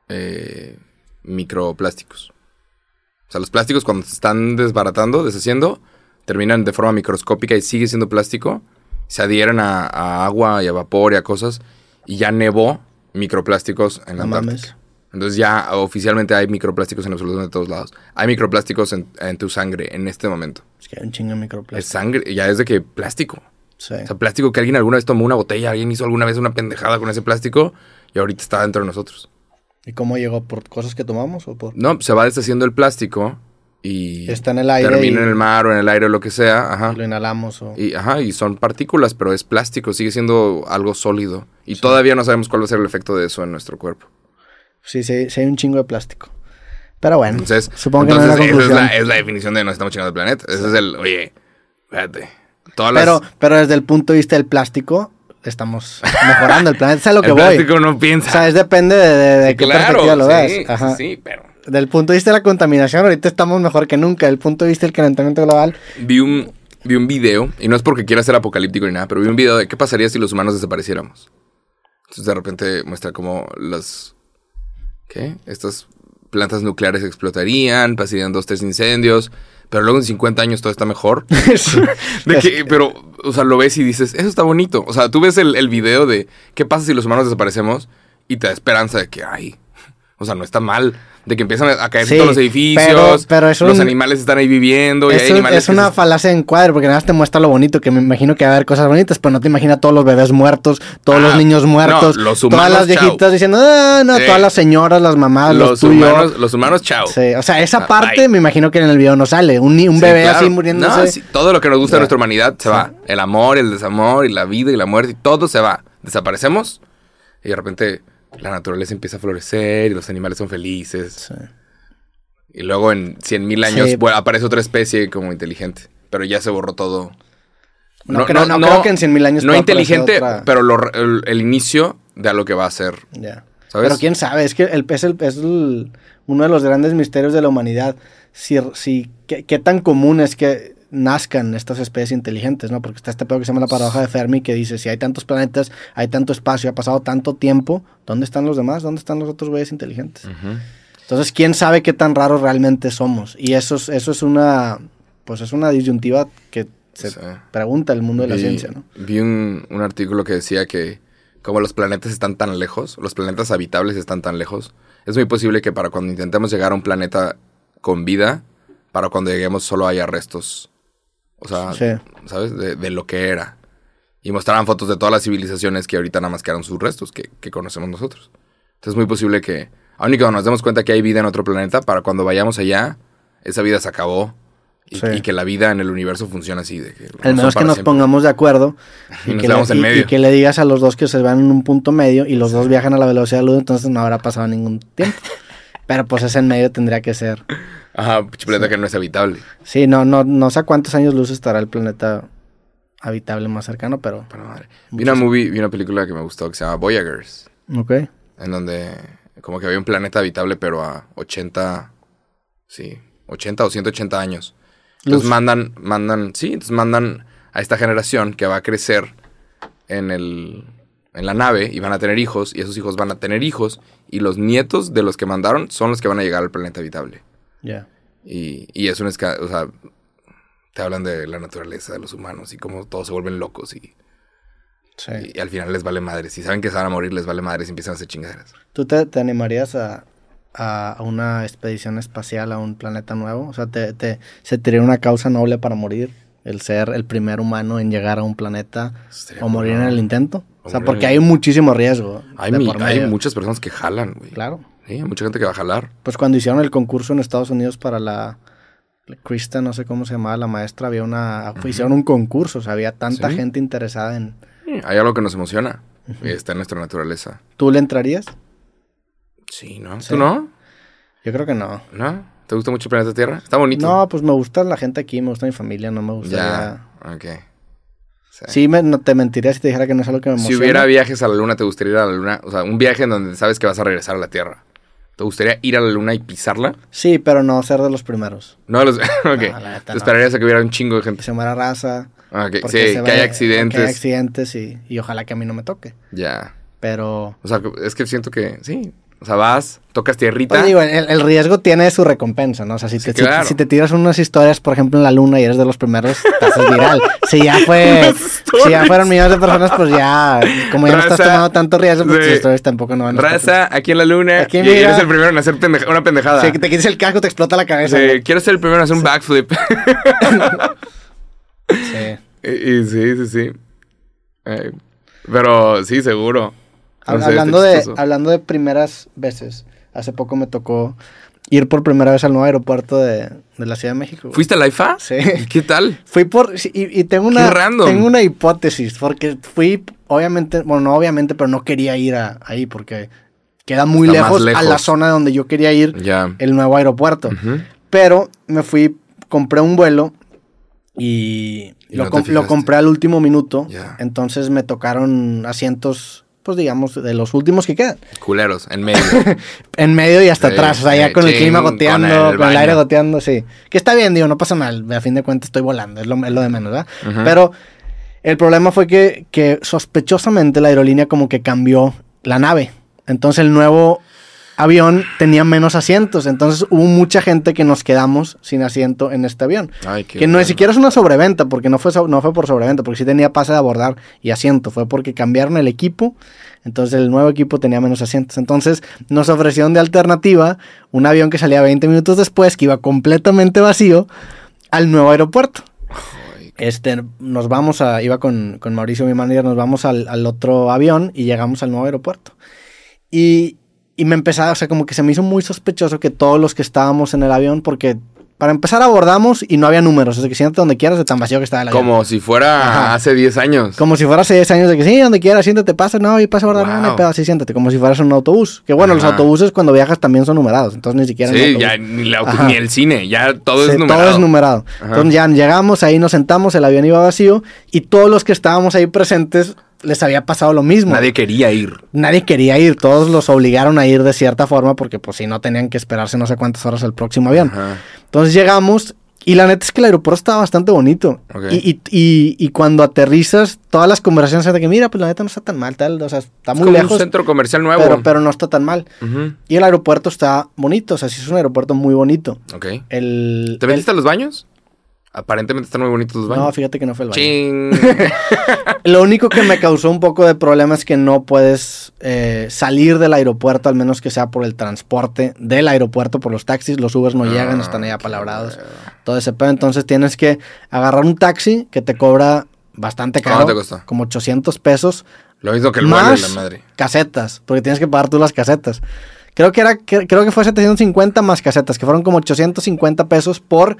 eh, microplásticos. O sea, los plásticos cuando se están desbaratando, deshaciendo, terminan de forma microscópica y sigue siendo plástico. Se adhieren a, a agua y a vapor y a cosas. Y ya nevó microplásticos en la No Antártica. mames. Entonces ya oficialmente hay microplásticos en absolutamente todos lados. Hay microplásticos en, en tu sangre en este momento. Es que hay un chingo de Es microplásticos. sangre, ya es de que plástico. Sí. O sea, plástico que alguien alguna vez tomó una botella, alguien hizo alguna vez una pendejada con ese plástico y ahorita está dentro de nosotros. ¿Y cómo llegó? ¿Por cosas que tomamos o por...? No, se va deshaciendo el plástico y Está en el aire termina y- en el mar o en el aire o lo que sea, ajá. Lo inhalamos o... Y, ajá, y son partículas, pero es plástico, sigue siendo algo sólido. Y todavía no sabemos cuál va a ser el efecto de eso en nuestro cuerpo. Sí, sí, sí hay un chingo de plástico. Pero bueno, Entonces, supongo que entonces no hay una esa es la, es la definición de nos estamos chingando el planeta. Ese es el, oye, espérate. Todas las- Pero, pero desde el punto de vista del plástico, estamos mejorando el planeta. Es a lo que el voy. plástico no O piensa. sea, es depende de, de- de Sí, qué claro, perspectiva lo sí, veas. sí, Ajá. sí, pero... Del punto de vista de la contaminación, ahorita estamos mejor que nunca. Del punto de vista del calentamiento global, Vi un, vi un video, y no es porque quiera ser apocalíptico ni nada, pero vi un video de qué pasaría si los humanos desapareciéramos. Entonces de repente muestra cómo las... ¿Qué? Estas plantas nucleares explotarían, pasarían dos, tres incendios, pero luego en 50 años todo está mejor. De que- pero, o sea, lo ves y dices, eso está bonito. O sea, tú ves el, el video de qué pasa si los humanos desaparecemos y te da esperanza de que, ay, o sea, no está mal. De que empiezan a caer Sí, todos los edificios, pero- pero los un- animales están ahí viviendo y es, animales una se- falacia en cuadro, porque nada más te muestra lo bonito, que me imagino que va a haber cosas bonitas, pero no te imaginas todos los bebés muertos, todos Ah, los niños muertos, no, los todas las viejitas chao. diciendo, ah, no, Sí. todas las señoras, las mamás, los, los, tuyos. humanos, los humanos, chao. Sí, o sea, esa Ah, parte bye. me imagino que en el video no sale. Un, bebé claro. así muriéndose. No, sí, todo lo que nos gusta de nuestra humanidad se va. El amor, el desamor, y la vida y la muerte, y todo se va. Desaparecemos y de repente la naturaleza empieza a florecer y los animales son felices. Sí. Y luego en 100 mil años Sí. bueno, aparece otra especie como inteligente. Pero ya se borró todo. No creo- no creo que en 100.000 años No inteligente, otra- pero lo- el, el inicio de a lo que va a ser. Ya. ¿Sabes? Pero quién sabe, es que el, es, el- es el- uno de los grandes misterios de la humanidad. Si, si, ¿qué, qué tan común es que nazcan estas especies inteligentes, ¿no? Porque está este pedo que se llama la paradoja de Fermi que dice, si hay tantos planetas, hay tanto espacio, ha pasado tanto tiempo, ¿dónde están los demás? ¿Dónde están los otros güeyes inteligentes? Entonces, ¿quién sabe qué tan raros realmente somos? Y eso es, eso es una, pues es una disyuntiva que se pregunta el mundo de la Vi- ciencia, ¿no? Vi un, un artículo que decía que como los planetas están tan lejos, los planetas habitables están tan lejos, es muy posible que para cuando intentemos llegar a un planeta con vida, para cuando lleguemos solo haya restos. O sea, Sí. ¿sabes? De, de lo que era. Y mostraban fotos de todas las civilizaciones que ahorita nada más quedaron sus restos, que, que conocemos nosotros. Entonces es muy posible que, aun y cuando nos demos cuenta que hay vida en otro planeta, para cuando vayamos allá, esa vida se acabó. Y, Sí. y que la vida en el universo funciona así. De que menos que nos siempre. pongamos de acuerdo Y que le, en medio. y que le digas a los dos que se van en un punto medio y los dos viajan a la velocidad de la luz, entonces no habrá pasado ningún tiempo. Pero pues ese en medio tendría que ser. Ajá, planeta que no es habitable. Sí, no, no, no sé a cuántos años luz estará el planeta habitable más cercano, pero. Pero madre. Vi una movie, vi una película que me gustó que se llama Voyagers. Ok. En donde como que había un planeta habitable, pero a 80, sí, 80 o 180 años. Entonces Luz. mandan, mandan, sí, entonces mandan a esta generación que va a crecer en el, en la nave y van a tener hijos y esos hijos van a tener hijos y los nietos de los que mandaron son los que van a llegar al planeta habitable. Ya. Y, y es un o sea, te hablan de la naturaleza de los humanos y cómo todos se vuelven locos y, Sí. y al final les vale madre. Si saben que se van a morir, les vale madre y empiezan a hacer chingaderas. ¿Tú te, te animarías a, a una expedición espacial a un planeta nuevo? O sea, te, te, ¿se te una causa noble para morir? El ser el primer humano en llegar a un planeta o morir en el intento. O sea, porque hay muchísimo riesgo. Hay, mi- muchas personas que jalan, güey. Claro. Sí, hay mucha gente que va a jalar. Pues cuando hicieron el concurso en Estados Unidos para la, la Krista, no sé cómo se llamaba la maestra, había una, hicieron un concurso, o sea, había tanta Sí. gente interesada en... Hay algo que nos emociona. y Está en nuestra naturaleza. ¿Tú le entrarías? Sí, ¿no? Sí. ¿Tú no? Yo creo que no. ¿No? ¿Te gusta mucho el planeta Tierra? Está bonito. No, pues me gusta la gente aquí, me gusta mi familia, no me gustaría... Ya. Ok. Sí. Sí, me, no te mentiría si te dijera que no es algo que me Si emociona. hubiera viajes a la luna, ¿te gustaría ir a la luna? O sea, un viaje en donde sabes que vas a regresar a la Tierra. ¿Te gustaría ir a la luna y pisarla? Sí, pero no ser de los primeros. No, los, ok. neta, Te no. esperarías a que hubiera un chingo de Que gente. se muera raza. Ah, ok. porque Sí, que haya Que accidentes. haya accidentes y, y ojalá que a mí no me toque. Ya. Pero... O sea, es que siento que sí. O sea, vas, tocas tierrita. Pues digo, el, el riesgo tiene su recompensa, ¿no? O sea, si te, Sí, si- claro. si, te tiras unas historias, por ejemplo, en la luna y eres de los primeros, te haces viral. Si ya fue, si ya fueron millones de personas, pues ya, como ya no estás tomando tanto riesgo, pues sí. tus historias tampoco no van a estar- Raza, aquí en la luna. Aquí y mira. eres el primero en hacer pendeja- una pendejada. Que te quites el casco, te explota la cabeza. Sí, quiero ser el primero en hacer un backflip. ¿no? Sí. y, y sí, sí, sí. Eh, pero sí, seguro. Hablando, de, hablando de primeras veces, hace poco me tocó ir por primera vez al nuevo aeropuerto de, de la Ciudad de México. güey. ¿Fuiste a la IFA? Sí. ¿Y qué tal? Fui por. sí, Y, y tengo una. Qué. Tengo una hipótesis. Porque fui, obviamente, bueno, no obviamente, pero no quería ir a, ahí porque queda muy lejos, a la zona donde yo quería ir, Ya. el nuevo aeropuerto. Pero me fui, compré un vuelo y, Y lo, no te com- lo compré al último minuto. Ya. Entonces me tocaron asientos, pues digamos, de los últimos que quedan. Culeros, en medio. En medio y hasta Sí, atrás, o sea, ya con el clima con goteando, el con el, aire goteando, sí. Que está bien, digo, no pasa nada, a fin de cuentas estoy volando, es lo, es lo de menos, ¿verdad? Pero el problema fue que, que sospechosamente la aerolínea como que cambió la nave. Entonces el nuevo avión tenía menos asientos, entonces hubo mucha gente que nos quedamos sin asiento en este avión. Ay, que no ni siquiera es una sobreventa, porque no fue, so- no fue por sobreventa, porque sí tenía pase de abordar y asiento, fue porque cambiaron el equipo, entonces el nuevo equipo tenía menos asientos. Entonces nos ofrecieron de alternativa un avión que salía 20 minutos después, que iba completamente vacío, al nuevo aeropuerto. Ay, Este, nos vamos a, iba con, con Mauricio, mi manager, nos vamos al, al otro avión y llegamos al nuevo aeropuerto. Y, y me empezaba, o sea, como que se me hizo muy sospechoso que todos los que estábamos en el avión, porque para empezar abordamos y no había números, o sea, que siéntate donde quieras de tan vacío que estaba el avión. Como si fuera Ajá. hace 10 años. Como si fuera hace 10 años de que sí, donde quieras, siéntate, pasa, no, y pasa a abordar, no, no hay Wow. pedo, así siéntate, como si fueras un autobús. Que bueno, los autobuses cuando viajas también son numerados, entonces ni siquiera Sí, ya ni, la- Ajá. ni el cine, ya todo Sí, es numerado. Todo es numerado. Ajá. Entonces ya llegamos, ahí nos sentamos, el avión iba vacío y todos los que estábamos ahí presentes les había pasado lo mismo. Nadie quería ir. Nadie quería ir, todos los obligaron a ir de cierta forma porque pues si no tenían que esperarse no sé cuántas horas el próximo avión. Ajá. Entonces llegamos y la neta es que el aeropuerto estaba bastante bonito. Y, y, y- y cuando aterrizas, todas las conversaciones de que mira, pues la neta no está tan mal, tal, o sea, está Es muy como lejos, un centro comercial nuevo. pero, pero no está tan mal. Y el aeropuerto está bonito, o sea, sí es un aeropuerto muy bonito. Ok. El, ¿Te el- metiste a los baños? Aparentemente están muy bonitos los baños. No, fíjate que no fue el baño. Ching. Lo único que me causó un poco de problema es que no puedes eh, salir del aeropuerto, al menos que sea por el transporte del aeropuerto, por los taxis. Los Ubers no llegan, están ahí Ah, apalabrados. qué. Todo ese pedo. Entonces tienes que agarrar un taxi que te cobra bastante caro. ¿Cuánto te costó? Como 800 pesos. Lo mismo que el más y la madre. casetas, porque tienes que pagar tú las casetas. Creo que era, que- creo que fue 750 más casetas, que fueron como 850 pesos por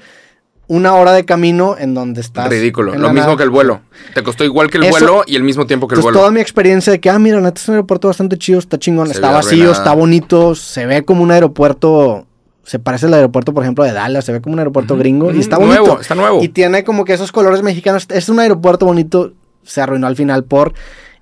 una hora de camino en donde estás. Ridículo. Lo mismo nada. que el vuelo. Te costó igual que el Eso- vuelo y el mismo tiempo que el vuelo. toda mi experiencia de que, ah, mira, neta es un aeropuerto bastante chido, está chingón, Se está vacío, está bonito, se ve como un aeropuerto, se parece al aeropuerto, por ejemplo, de Dallas, se ve como un aeropuerto gringo y está nuevo, bonito. está nuevo. Y tiene como que esos colores mexicanos. Es un aeropuerto bonito, se arruinó al final por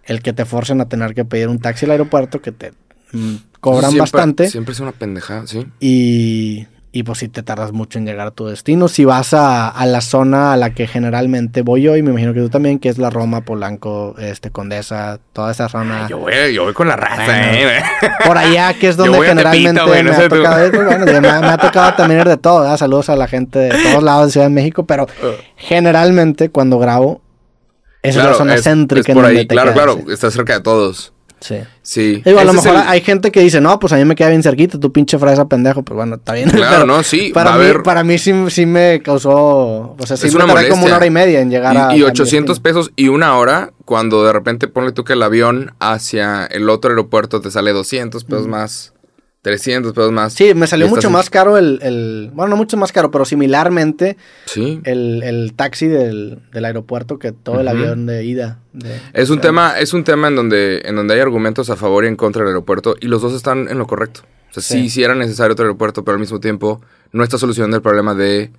el que te forcen a tener que pedir un taxi al aeropuerto que te mm, cobran Siempre- bastante Siempre es una pendejada, sí. y, y pues sí te tardas mucho en llegar a tu destino. Si vas a, a la zona a la que generalmente voy yo, y me imagino que tú también, que es la Roma, Polanco, este, Condesa, toda esa zona. Yo voy, yo voy con la raza, Bueno. eh. Por allá, que es donde generalmente Tepito, me, ha tocado, pues, bueno, me, ha- me ha tocado también ir de todo. ¿verdad? Saludos a la gente de todos lados de Ciudad de México, pero generalmente cuando grabo es Claro, la zona es- céntrica. es en por donde ahí. te Claro, quedas, claro. sí. Está cerca de todos. Sí. Sí. Digo, a lo mejor el- hay gente que dice, no, pues a mí me queda bien cerquita, tu pinche fresa pendejo. Pues bueno, está bien. Claro, Pero no, sí, Para mí, haber- para mí sí, sí me causó. O sea, sí Es me tardé como una hora y media en llegar a. Y, y a mi 800 destino. pesos y una hora, cuando de repente ponle tú que el avión hacia el otro aeropuerto te sale 200 pesos más, 300 pesos más. Sí, me salió mucho en- más caro el, el- Bueno, no mucho más caro, pero similarmente Sí. el, el taxi del, del aeropuerto que todo el avión de ida. de- Es un tema, es un tema en donde, en donde hay argumentos a favor y en contra del aeropuerto y los dos están en lo correcto. O sea, sí, Sí. sí era necesario otro aeropuerto, pero al mismo tiempo no está solucionando el problema de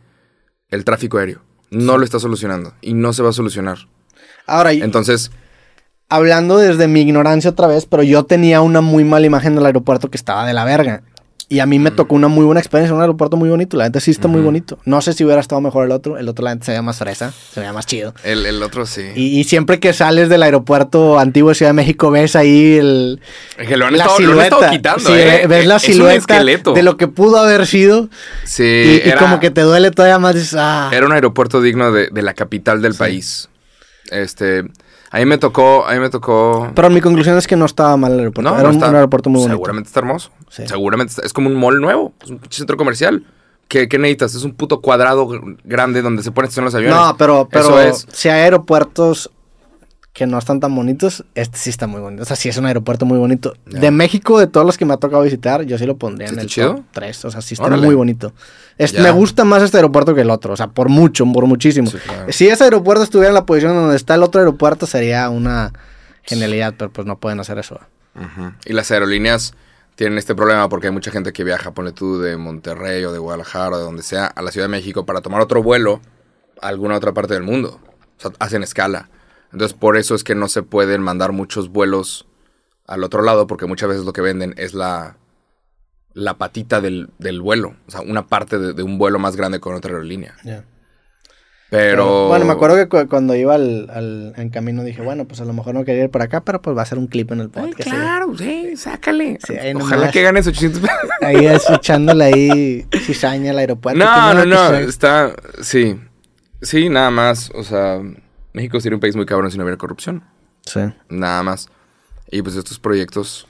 el tráfico aéreo. No lo está solucionando y no se va a solucionar. Ahora, y- Entonces, hablando desde mi ignorancia otra vez, pero yo tenía una muy mala imagen del aeropuerto que estaba de la verga. Y a mí me tocó una muy buena experiencia, un aeropuerto muy bonito. La gente sí está muy bonito. No sé si hubiera estado mejor el otro. El otro, la gente se veía más fresa, se veía más chido. El, el otro sí. Y, y siempre que sales del aeropuerto antiguo de Ciudad de México, ves ahí el. Es que lo han, la estado, lo han silueta. estado quitando, Sí, ¿eh? ves la Es un silueta de lo que pudo haber sido. Sí, y, como que te duele todavía más. ah. Era un aeropuerto digno de, de la capital del país. Este, a mí me tocó, a mí me tocó. Pero mi conclusión es que no estaba mal el aeropuerto. No, Era no un, está- un aeropuerto muy bonito. Seguramente está hermoso. Sí. Seguramente está- es como un mall nuevo, es un centro comercial. ¿Qué, qué necesitas? Es un puto cuadrado gr- grande donde se ponen los aviones. No, pero, pero Eso es. si hay aeropuertos que no están tan bonitos, este sí está muy bonito. O sea, sí es un aeropuerto muy bonito. De México, de todos los que me ha tocado visitar, yo sí lo pondría ¿Sí en el chido? top 3. O sea, sí está Órale. muy bonito. Es- Ya. me gusta más este aeropuerto que el otro. O sea, por mucho, por muchísimo. Sí, claro. Si ese aeropuerto estuviera en la posición donde está el otro aeropuerto, sería una genialidad, pero pues no pueden hacer eso. Y las aerolíneas tienen este problema porque hay mucha gente que viaja, ponle tú, de Monterrey o de Guadalajara o de donde sea, a la Ciudad de México para tomar otro vuelo a alguna otra parte del mundo. O sea, hacen escala. Entonces, por eso es que no se pueden mandar muchos vuelos al otro lado, porque muchas veces lo que venden es la, la patita del, del vuelo. O sea, una parte de, de un vuelo más grande con otra aerolínea. Pero... Bueno, me acuerdo que cu- cuando iba al, al- en camino dije, bueno, pues a lo mejor no quería ir para acá, pero pues va a ser un clip en el Ay, podcast. claro, sí, sácale. Sí, ahí Ojalá nomás. que ganes 800 pesos. Ahí es echándole ahí cizaña al aeropuerto. No, no, no, está, sí, sí, nada más, o sea, México sería un país muy cabrón si no hubiera corrupción, Sí. nada más. Y pues estos proyectos,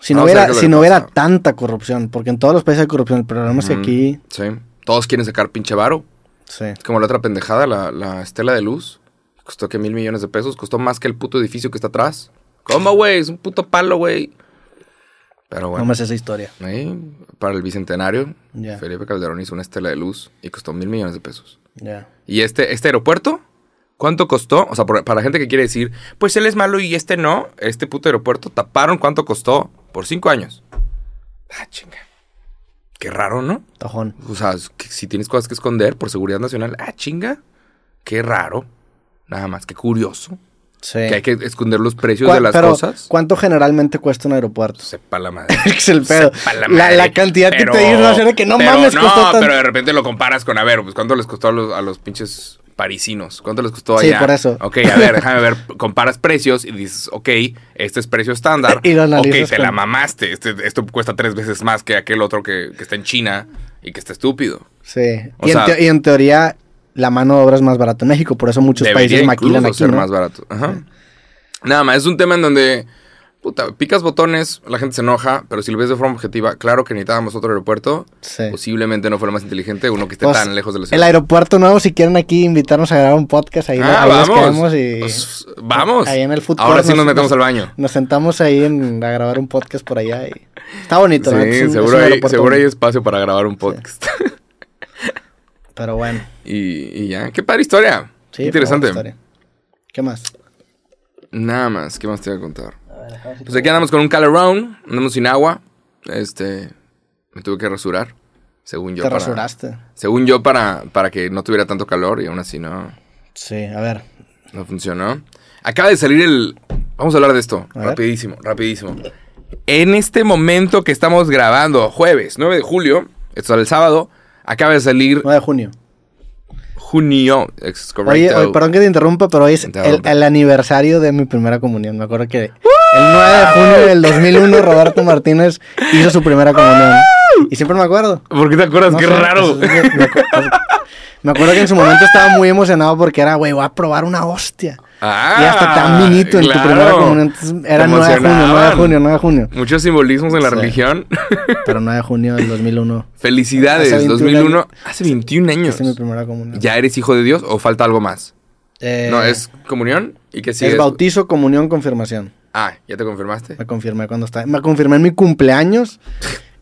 Si no hubiera, si no hubiera tanta corrupción, porque en todos los países hay corrupción, el problema es que mm, aquí... sí, todos quieren sacar pinche varo, Sí. Es como la otra pendejada, la, la estela de luz, costó que mil millones de pesos, costó más que el puto edificio que está atrás. ¿Cómo, güey? Es un puto palo, güey. Pero bueno. No me sé esa historia. Para el bicentenario. Felipe Calderón hizo una estela de luz y costó mil millones de pesos. Ya. ¿Y este, este aeropuerto? ¿Cuánto costó? O sea, por- para la gente que quiere decir, pues él es malo y este no, este puto aeropuerto taparon cuánto costó por cinco años. Ah, chinga. Qué raro, ¿no? Tojón. O sea, si tienes cosas que esconder por seguridad nacional, ah, chinga. Qué raro. Nada más, qué curioso. Sí. Que hay que esconder los precios ¿Cuá- de las pero, cosas. ¿Cuánto generalmente cuesta un aeropuerto? Sepa la madre. es el pedo. Sepa la madre. la cantidad Pero- que te ser de que no pero mames, no, costó tanto. pero de repente lo comparas con, a ver, pues cuánto les costó a los, a los pinches parisinos. ¿Cuánto les costó Sí, allá? por eso. Ok, a ver, déjame ver. Comparas precios y dices, ok, este es precio estándar. Y lo ok, analizas te la con- mamaste. Este, esto cuesta tres veces más que aquel otro que, que está en China y que está estúpido. Sí. Y, en sea- teo- y en teoría, la mano de obra es más barata en México, por eso muchos países maquilan aquí. ser ¿no? más barato. Ajá. Nada más, es un tema en donde, puta, picas botones, la gente se enoja, pero si lo ves de forma objetiva, claro que necesitábamos otro aeropuerto. Sí. Posiblemente no fue lo más inteligente uno que esté Pues, tan lejos de la El aeropuerto nuevo, si quieren aquí invitarnos a grabar un podcast, ahí, Ah, ahí vamos. y Pues, vamos. ahí en el food Ahora sí nos metemos al baño. Nos sentamos ahí en, a grabar un podcast por allá y está bonito, Sí, ¿no? Es seguro, hay, seguro espacio para grabar un podcast. Pero bueno, y, y ya, qué padre historia. sí. Interesante. historia. ¿Qué más? Nada más, ¿qué más te voy a contar? Pues aquí andamos con un calorón, andamos sin agua. Este, me tuve que rasurar, según yo. Te para- rasuraste. Según yo, para, para que no tuviera tanto calor y aún así no, Sí, a ver. no funcionó. Acaba de salir el... Vamos a hablar de esto, A ver. rapidísimo, rapidísimo. En este momento que estamos grabando, jueves 9 de julio, esto es el sábado, acaba de salir 9 de junio. junio, es Oye, correcto. oye, perdón que te interrumpa, pero hoy es el, aniversario de mi primera comunión. Me acuerdo que el 9 de junio del 2001 Roberto Martínez hizo su primera comunión. Y siempre me acuerdo. ¿Por qué te acuerdas? No qué sé, raro. pues, me, acu- me acuerdo que en su momento estaba muy emocionado porque era, güey, voy a probar una hostia. Ah, y hasta tan minito en tu primera comunión. Entonces, era Te 9 de junio, 9 de junio, 9 de junio. Muchos simbolismos en la Sí. religión. Pero 9 de junio del 2001. Felicidades, Hace 21 2001. años. Hace 21 años. Hice mi primera comunión. ¿Ya eres hijo de Dios o falta algo más? Eh, no, es comunión y que sí es bautizo, comunión, confirmación. Ah, ¿ya te confirmaste? Me confirmé cuando estaba. Me confirmé en mi cumpleaños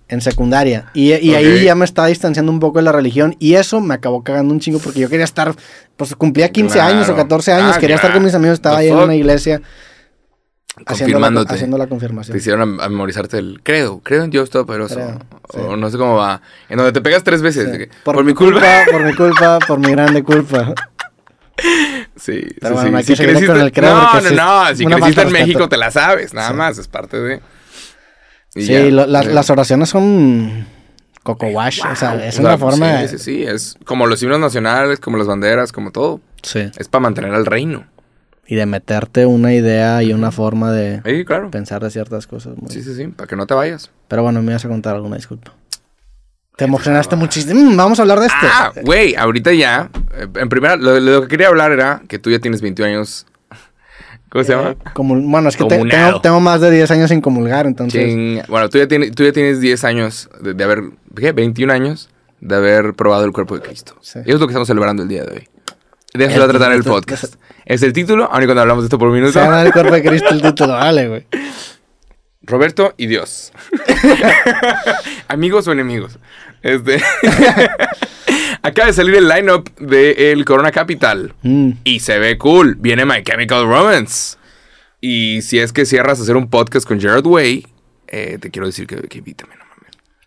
en secundaria. Y, ahí ya me estaba distanciando un poco de la religión. Y eso me acabó cagando un chingo porque yo quería estar. Pues cumplía 15 Claro. años o 14 años. Ah, quería estar con mis amigos. Estaba ahí en una iglesia. Haciendo la, haciendo la Te confirmación. hicieron a, a memorizarte el credo, creo en Dios Todopoderoso. Creo, sí. O no sé cómo va. En donde te pegas tres veces. Sí. de que, por, mi culpa. Por mi culpa, por mi grande culpa. Sí, Pero sí, bueno, sí. hay Si creciste- con el no, no, no. Si creciste en. México te la sabes, nada Sí. más. Es parte de. Y Sí, lo- las, las oraciones son coco wash. o sea, es o una forma. Sí, sí, sí. Es como los himnos nacionales, como las banderas, como todo. Sí. Es para mantener al reino. Y de meterte una idea y una forma de Sí, claro. pensar de ciertas cosas. muy- Sí, sí, sí. Para que no te vayas. Pero bueno, me ibas a contar alguna disculpa. Te emocionaste muchísimo. Mm, vamos a hablar de esto. Ah, güey, ahorita ya. eh, En primera, lo, lo que quería hablar era que tú ya tienes 21 años. ¿Cómo se llama? Como, bueno, es que te- tengo, tengo más de 10 años sin comulgar, entonces. Bueno, tú ya, tienes, tú ya tienes 10 años de, de haber. ¿Qué? 21 años de haber probado el cuerpo de Cristo. Sí. Y eso es lo que estamos celebrando el día de hoy. De eso se va a tratar el podcast. Es el título, aunque cuando hablamos de esto por un minuto. Se llama el cuerpo de Cristo el título, vale, güey. Roberto y Dios. Amigos o enemigos. Este. Acaba de salir el lineup de el Corona Capital. Mm, Y se ve cool. Viene My Chemical Romance. Y si es que cierras a hacer un podcast con Jared Way, eh, te quiero decir que, que invítame.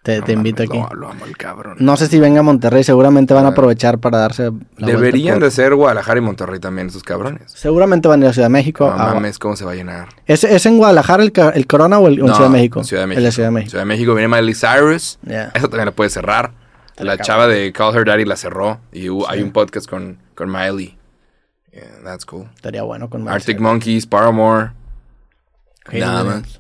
Te, No te invito mames, aquí. Lo, lo amo el cabrón. No sé si venga a Monterrey, seguramente van a aprovechar para darse. la Deberían por- de ser Guadalajara y Monterrey también, esos cabrones. Seguramente van a ir a Ciudad de México. No a- mames, cómo se va a llenar. ¿Es, es en Guadalajara el, el Corona o el, en No, Ciudad de México? en Ciudad de México. El de Ciudad de México. Ciudad de México viene Miley Cyrus. Ya. Eso también la puede cerrar. Te La chava de Call Her Daddy la cerró. Y hay un podcast con, con Miley. Yeah, that's cool. Estaría bueno con Arctic Monkeys, Paramore. Nada más.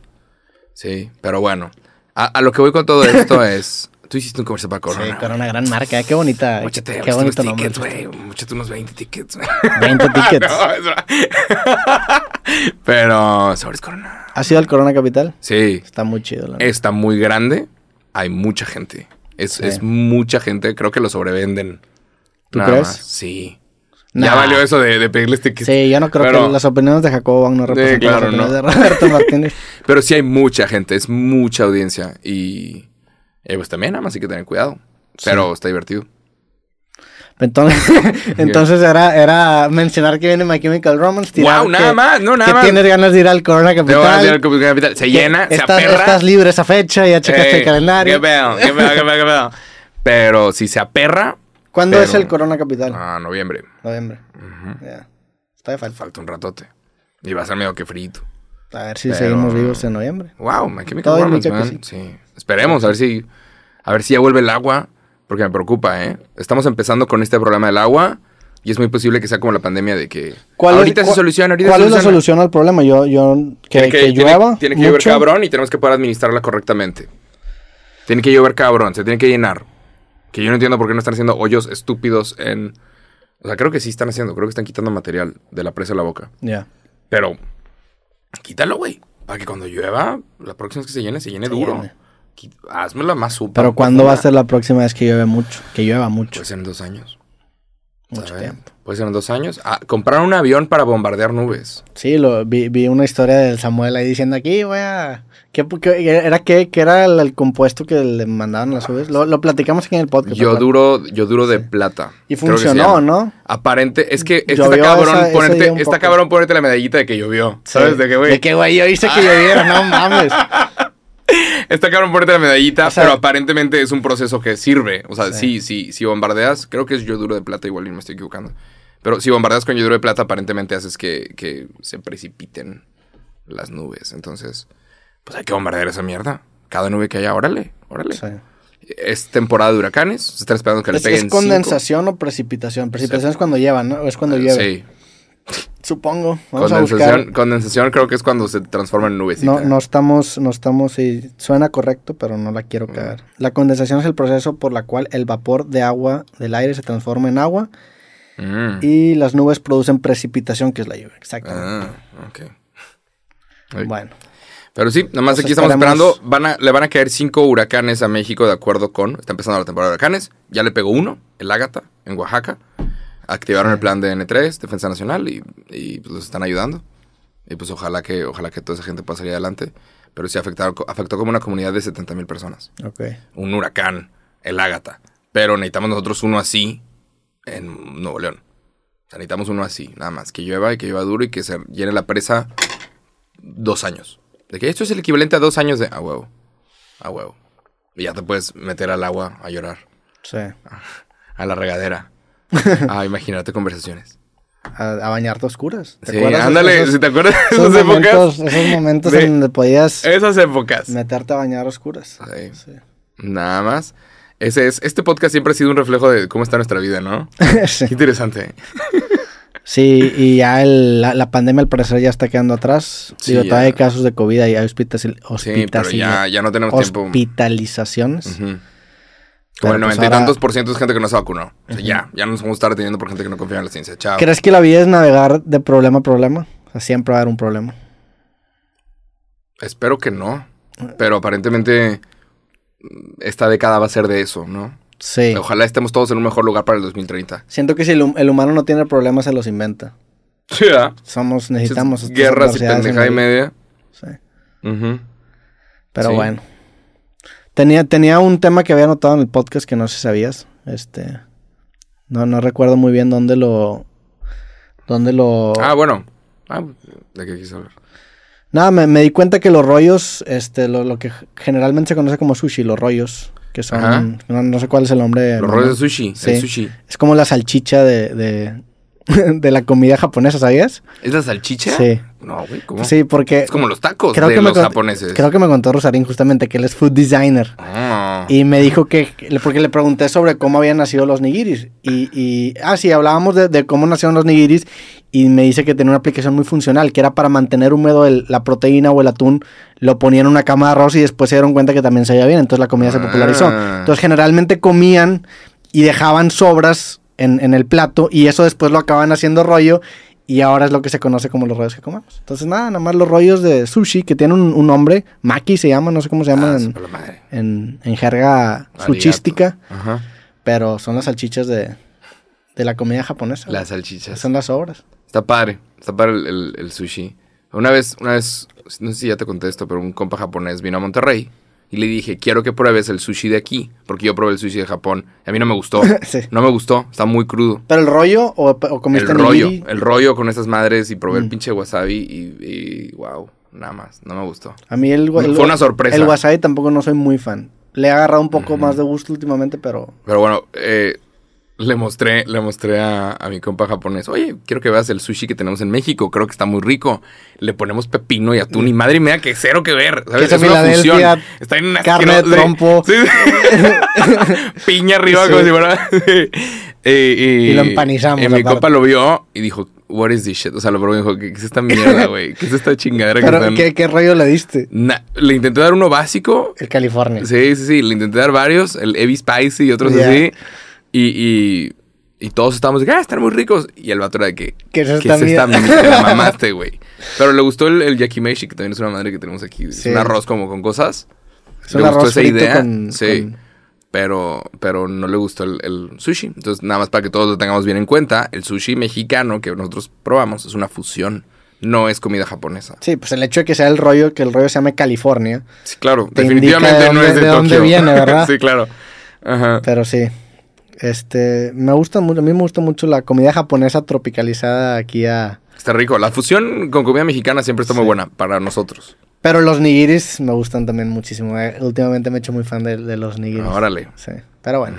Sí, pero bueno. A, a lo que voy con todo esto es. Tú hiciste un comercial para Corona. Sí, Corona, gran marca. Qué bonita. Qué unos bonito nombre. tickets, güey. Unos 20 tickets. 20 tickets. No. Pero, sabores Corona. ¿Has ido al Corona Capital? Sí, Está muy chido. La está muy grande. Hay mucha gente. Es, Sí. es mucha gente. Creo que lo sobrevenden. ¿Tú Nada crees? más. Sí. Nah. Ya valió eso de, de pedirles tickets. Sí, yo no creo Pero- que las opiniones de Jacobo van no representan claro, las opiniones no. de Roberto Martínez. Pero sí hay mucha gente. Es mucha audiencia. Y. eh, pues también, nada más hay que tener cuidado. Pero está divertido. Entonces, entonces era, era mencionar que viene My Chemical Romance. tirar Wow, nada que- más, no, nada que más. tienes ganas de ir al Corona Te voy a decir Capital. Capital. Se llena, se estás, aperra. estás libre esa fecha, ya checaste Ey, el calendario. Qué pedo, qué pedo, qué pedo, qué pedo. Pero si se aperra. ¿Cuándo pero- es el Corona Capital? Ah, noviembre. Noviembre. Ya. Está de falta. Falta un ratote. Y va a ser medio que frito. A ver si Pero- seguimos vivos en noviembre. Wow, My Chemical Romance, man. Sí. Esperemos, a ver si. A ver si ya vuelve el agua. Porque me preocupa, ¿eh? Estamos empezando con este problema del agua. Y es muy posible que sea como la pandemia de que. ahorita es, se soluciona, ahorita ¿Cuál se es la solución al problema? Yo, yo, que, Tiene que, tiene- llueva. Tiene que llover cabrón y tenemos que poder administrarla correctamente. Tiene que llover cabrón, se tiene que llenar. Que yo no entiendo por qué no están haciendo hoyos estúpidos en. O sea, creo que sí están haciendo, creo que están quitando material de la presa de la boca. Ya. Pero. Quítalo, güey. Para que cuando llueva, la próxima vez que se llene, se llene Se duro. llene. Hazmela más súper. Pero ¿cuándo va a ser la próxima vez que llueve mucho? Que llueva mucho. Puede ser en dos años. mucho ¿sabes? tiempo. Puede ser en dos años. Ah, compraron un avión para bombardear nubes. Sí, lo, vi, vi una historia del Samuel ahí diciendo aquí, voy a... ¿Qué, qué- era qué? ¿Qué era el, el compuesto que le mandaban las nubes? Lo, lo platicamos aquí en el podcast. Yo duro, yo duro de plata. Y funcionó. ¿no? Aparente, es que es que está cabrón esa- ponerte, está cabrón ponerte la medallita de que llovió. ¿Sabes? Sí. De que, güey. De que, güey, yo hice que lloviera, no mames. Está cabrón ponerte la medallita, O sea- pero aparentemente es un proceso que sirve. O sea, Sí. sí, sí, si bombardeas, creo que es yoduro de plata, igual y me estoy equivocando. Pero si bombardeas con yoduro de plata, aparentemente haces que, que se precipiten las nubes. Entonces, pues hay que bombardear esa mierda. Cada nube que haya, órale, órale. Sí. Es temporada de huracanes, se está esperando que le ¿Es, peguen es cinco. condensación o precipitación? Precipitación es cuando llevan, ¿no? Es cuando llueve. Sí, Supongo. Vamos a condensación, buscar. condensación creo que es cuando se transforma en nubecita. No, no estamos, no estamos, sí, suena correcto, pero no la quiero cagar. La condensación es el proceso por la cual el vapor de agua del aire se transforma en agua Mm. y las nubes producen precipitación, que es la lluvia. Exactamente. Ah, ok. Ay. Bueno, Pero sí, nada más aquí estamos esperando. Van a, le van a caer cinco huracanes a México de acuerdo con. Está empezando la temporada de huracanes. Ya le pegó uno, el Ágata, en Oaxaca. Activaron el plan de N3, Defensa Nacional, y, y, pues los están ayudando. Y pues ojalá que, ojalá que toda esa gente pueda salir adelante. Pero sí afectaron, afectó como una comunidad de 70 mil personas. ok. Un huracán, el Ágata. Pero necesitamos nosotros uno así en Nuevo León. O sea, necesitamos uno así, nada más. Que llueva y que llueva duro y que se llene la presa dos años. De que esto es el equivalente a dos años de... A huevo. A huevo. Y ya te puedes meter al agua a llorar. Sí. A la regadera. A imaginarte conversaciones. a, a bañarte a oscuras. ¿Te Sí, acuerdas ándale, esos- si te acuerdas de esas momentos, épocas. esos momentos de- en donde podías Esas épocas. meterte a bañar a oscuras. Sí. Sí. Nada más. Ese es, este podcast siempre ha sido un reflejo de cómo está nuestra vida, ¿no? Sí. Qué interesante. Sí, y ya el- la, la pandemia al parecer ya está quedando atrás. Sí, Digo, todavía hay casos de COVID y hay hospital, Sí, pero hospitalizaciones. ya, ya no tenemos tiempo. hospitalizaciones. Ujú. Como el pues noventa y tantos por ciento es gente que no se vacunó. O sea, ya, ya nos vamos a estar teniendo por gente que no confía en la ciencia. Chao. ¿Crees que la vida es navegar de problema a problema? O sea, siempre va a haber un problema. Espero que no. Pero aparentemente mm, esta década va a ser de eso, ¿no? Sí. Ojalá estemos todos en un mejor lugar para el 2030. Siento que si el, hum- el humano no tiene problemas, se los inventa. Sí. Somos, necesitamos Guerras y pendejada y media. Sí. Ujú. Pero Sí. bueno. Tenía, tenía un tema que había anotado en el podcast que no sé si sabías. Este. No, no recuerdo muy bien dónde lo. Dónde lo. Ah, bueno. Ah, ¿de qué quise hablar? Nada, me, me di cuenta que los rollos, este, lo, lo que generalmente se conoce como sushi, los rollos, que son. No, no sé cuál es el nombre. Los rollos de sushi. Sí. El sushi. Es como la salchicha de, de, de la comida japonesa, ¿sabías? ¿Es la salchicha? Sí. No, güey, ¿cómo? Sí, porque. Es como los tacos creo de que los japoneses. Creo que me contó Rosarín justamente que él es food designer. Ah. Y me dijo que, porque le pregunté sobre cómo habían nacido los nigiris. Y, y ah, sí, hablábamos de, de cómo nacieron los nigiris. Y me dice que tenía una aplicación muy funcional, que era para mantener húmedo el- la proteína o el atún. Lo ponían en una cama de arroz y después se dieron cuenta que también se veía bien. Entonces la comida se popularizó. Ah. Entonces generalmente comían y dejaban sobras en, en el plato. Y eso después lo acaban haciendo rollo. Y ahora es lo que se conoce como los rollos que comemos. Entonces nada, nada más los rollos de sushi, que tienen un, un nombre. Maki se llama, no sé cómo se llama Ah, en, en, en jerga suchística, Ajá. pero son las salchichas de, de la comida japonesa. Las salchichas. Son las obras. Está padre. Está padre el, el- el sushi. Una vez, una vez, no sé si ya te conté esto, pero un compa japonés vino a Monterrey y le dije, quiero que pruebes el sushi de aquí, porque yo probé el sushi de Japón. Y a mí no me gustó. Sí. No me gustó. Está muy crudo. ¿Pero el rollo o, o comiste El rollo, nigiri? el rollo con esas madres y probé el Mm. pinche wasabi y, y wow, nada más, no me gustó. A mí el, el- Fue una sorpresa. El wasabi tampoco no soy muy fan. Le he agarrado un poco más de gusto últimamente, pero... Pero bueno, eh, le mostré, le mostré a, a mi compa japonés, oye, quiero que veas el sushi que tenemos en México, creo que está muy rico. Le ponemos pepino y atún y madre mía, que cero que ver. ¿sabes? Es una fusión. Está en una carne de trompo. sí, sí. Piña arriba Sí. como si fuera. sí. y, y- Y lo empanizamos, Y mi compa lo vio y dijo, what is this shit? O sea, lo probó y dijo, ¿qué es esta mierda, güey? ¿Qué es esta chingadera que pero están...? ¿qué, ¿qué rollo le diste? Na- le intenté dar uno básico El California. Sí, sí, sí. Le intenté dar varios, el Heavy Spicy y otros así. Y, y, y todos estábamos de, ah, están muy ricos. Y el vato era de que, ¿Qué es ¿qué esta es esta mierda? mierda? Te la mamaste, güey. Pero le gustó el, el yakimeshi, que también es una madre que tenemos aquí. Es un arroz como con cosas. Es le un gustó arroz esa idea. con- sí. con- Pero, pero no le gustó el, el sushi. Entonces, nada más para que todos lo tengamos bien en cuenta, el sushi mexicano que nosotros probamos es una fusión. No es comida japonesa. Sí, pues el hecho de que sea el rollo, que el rollo se llame California. Sí, claro. Te definitivamente no es de, de dónde Tokio. viene, ¿verdad? sí, claro. Ajá. Pero sí. Este, me gusta mucho, a mí me gusta mucho la comida japonesa tropicalizada aquí a... Está rico. La fusión con comida mexicana siempre está muy buena para nosotros. Pero los nigiris me gustan también muchísimo. eh. Últimamente me he hecho muy fan de, de los nigiris. Órale. Sí, pero bueno.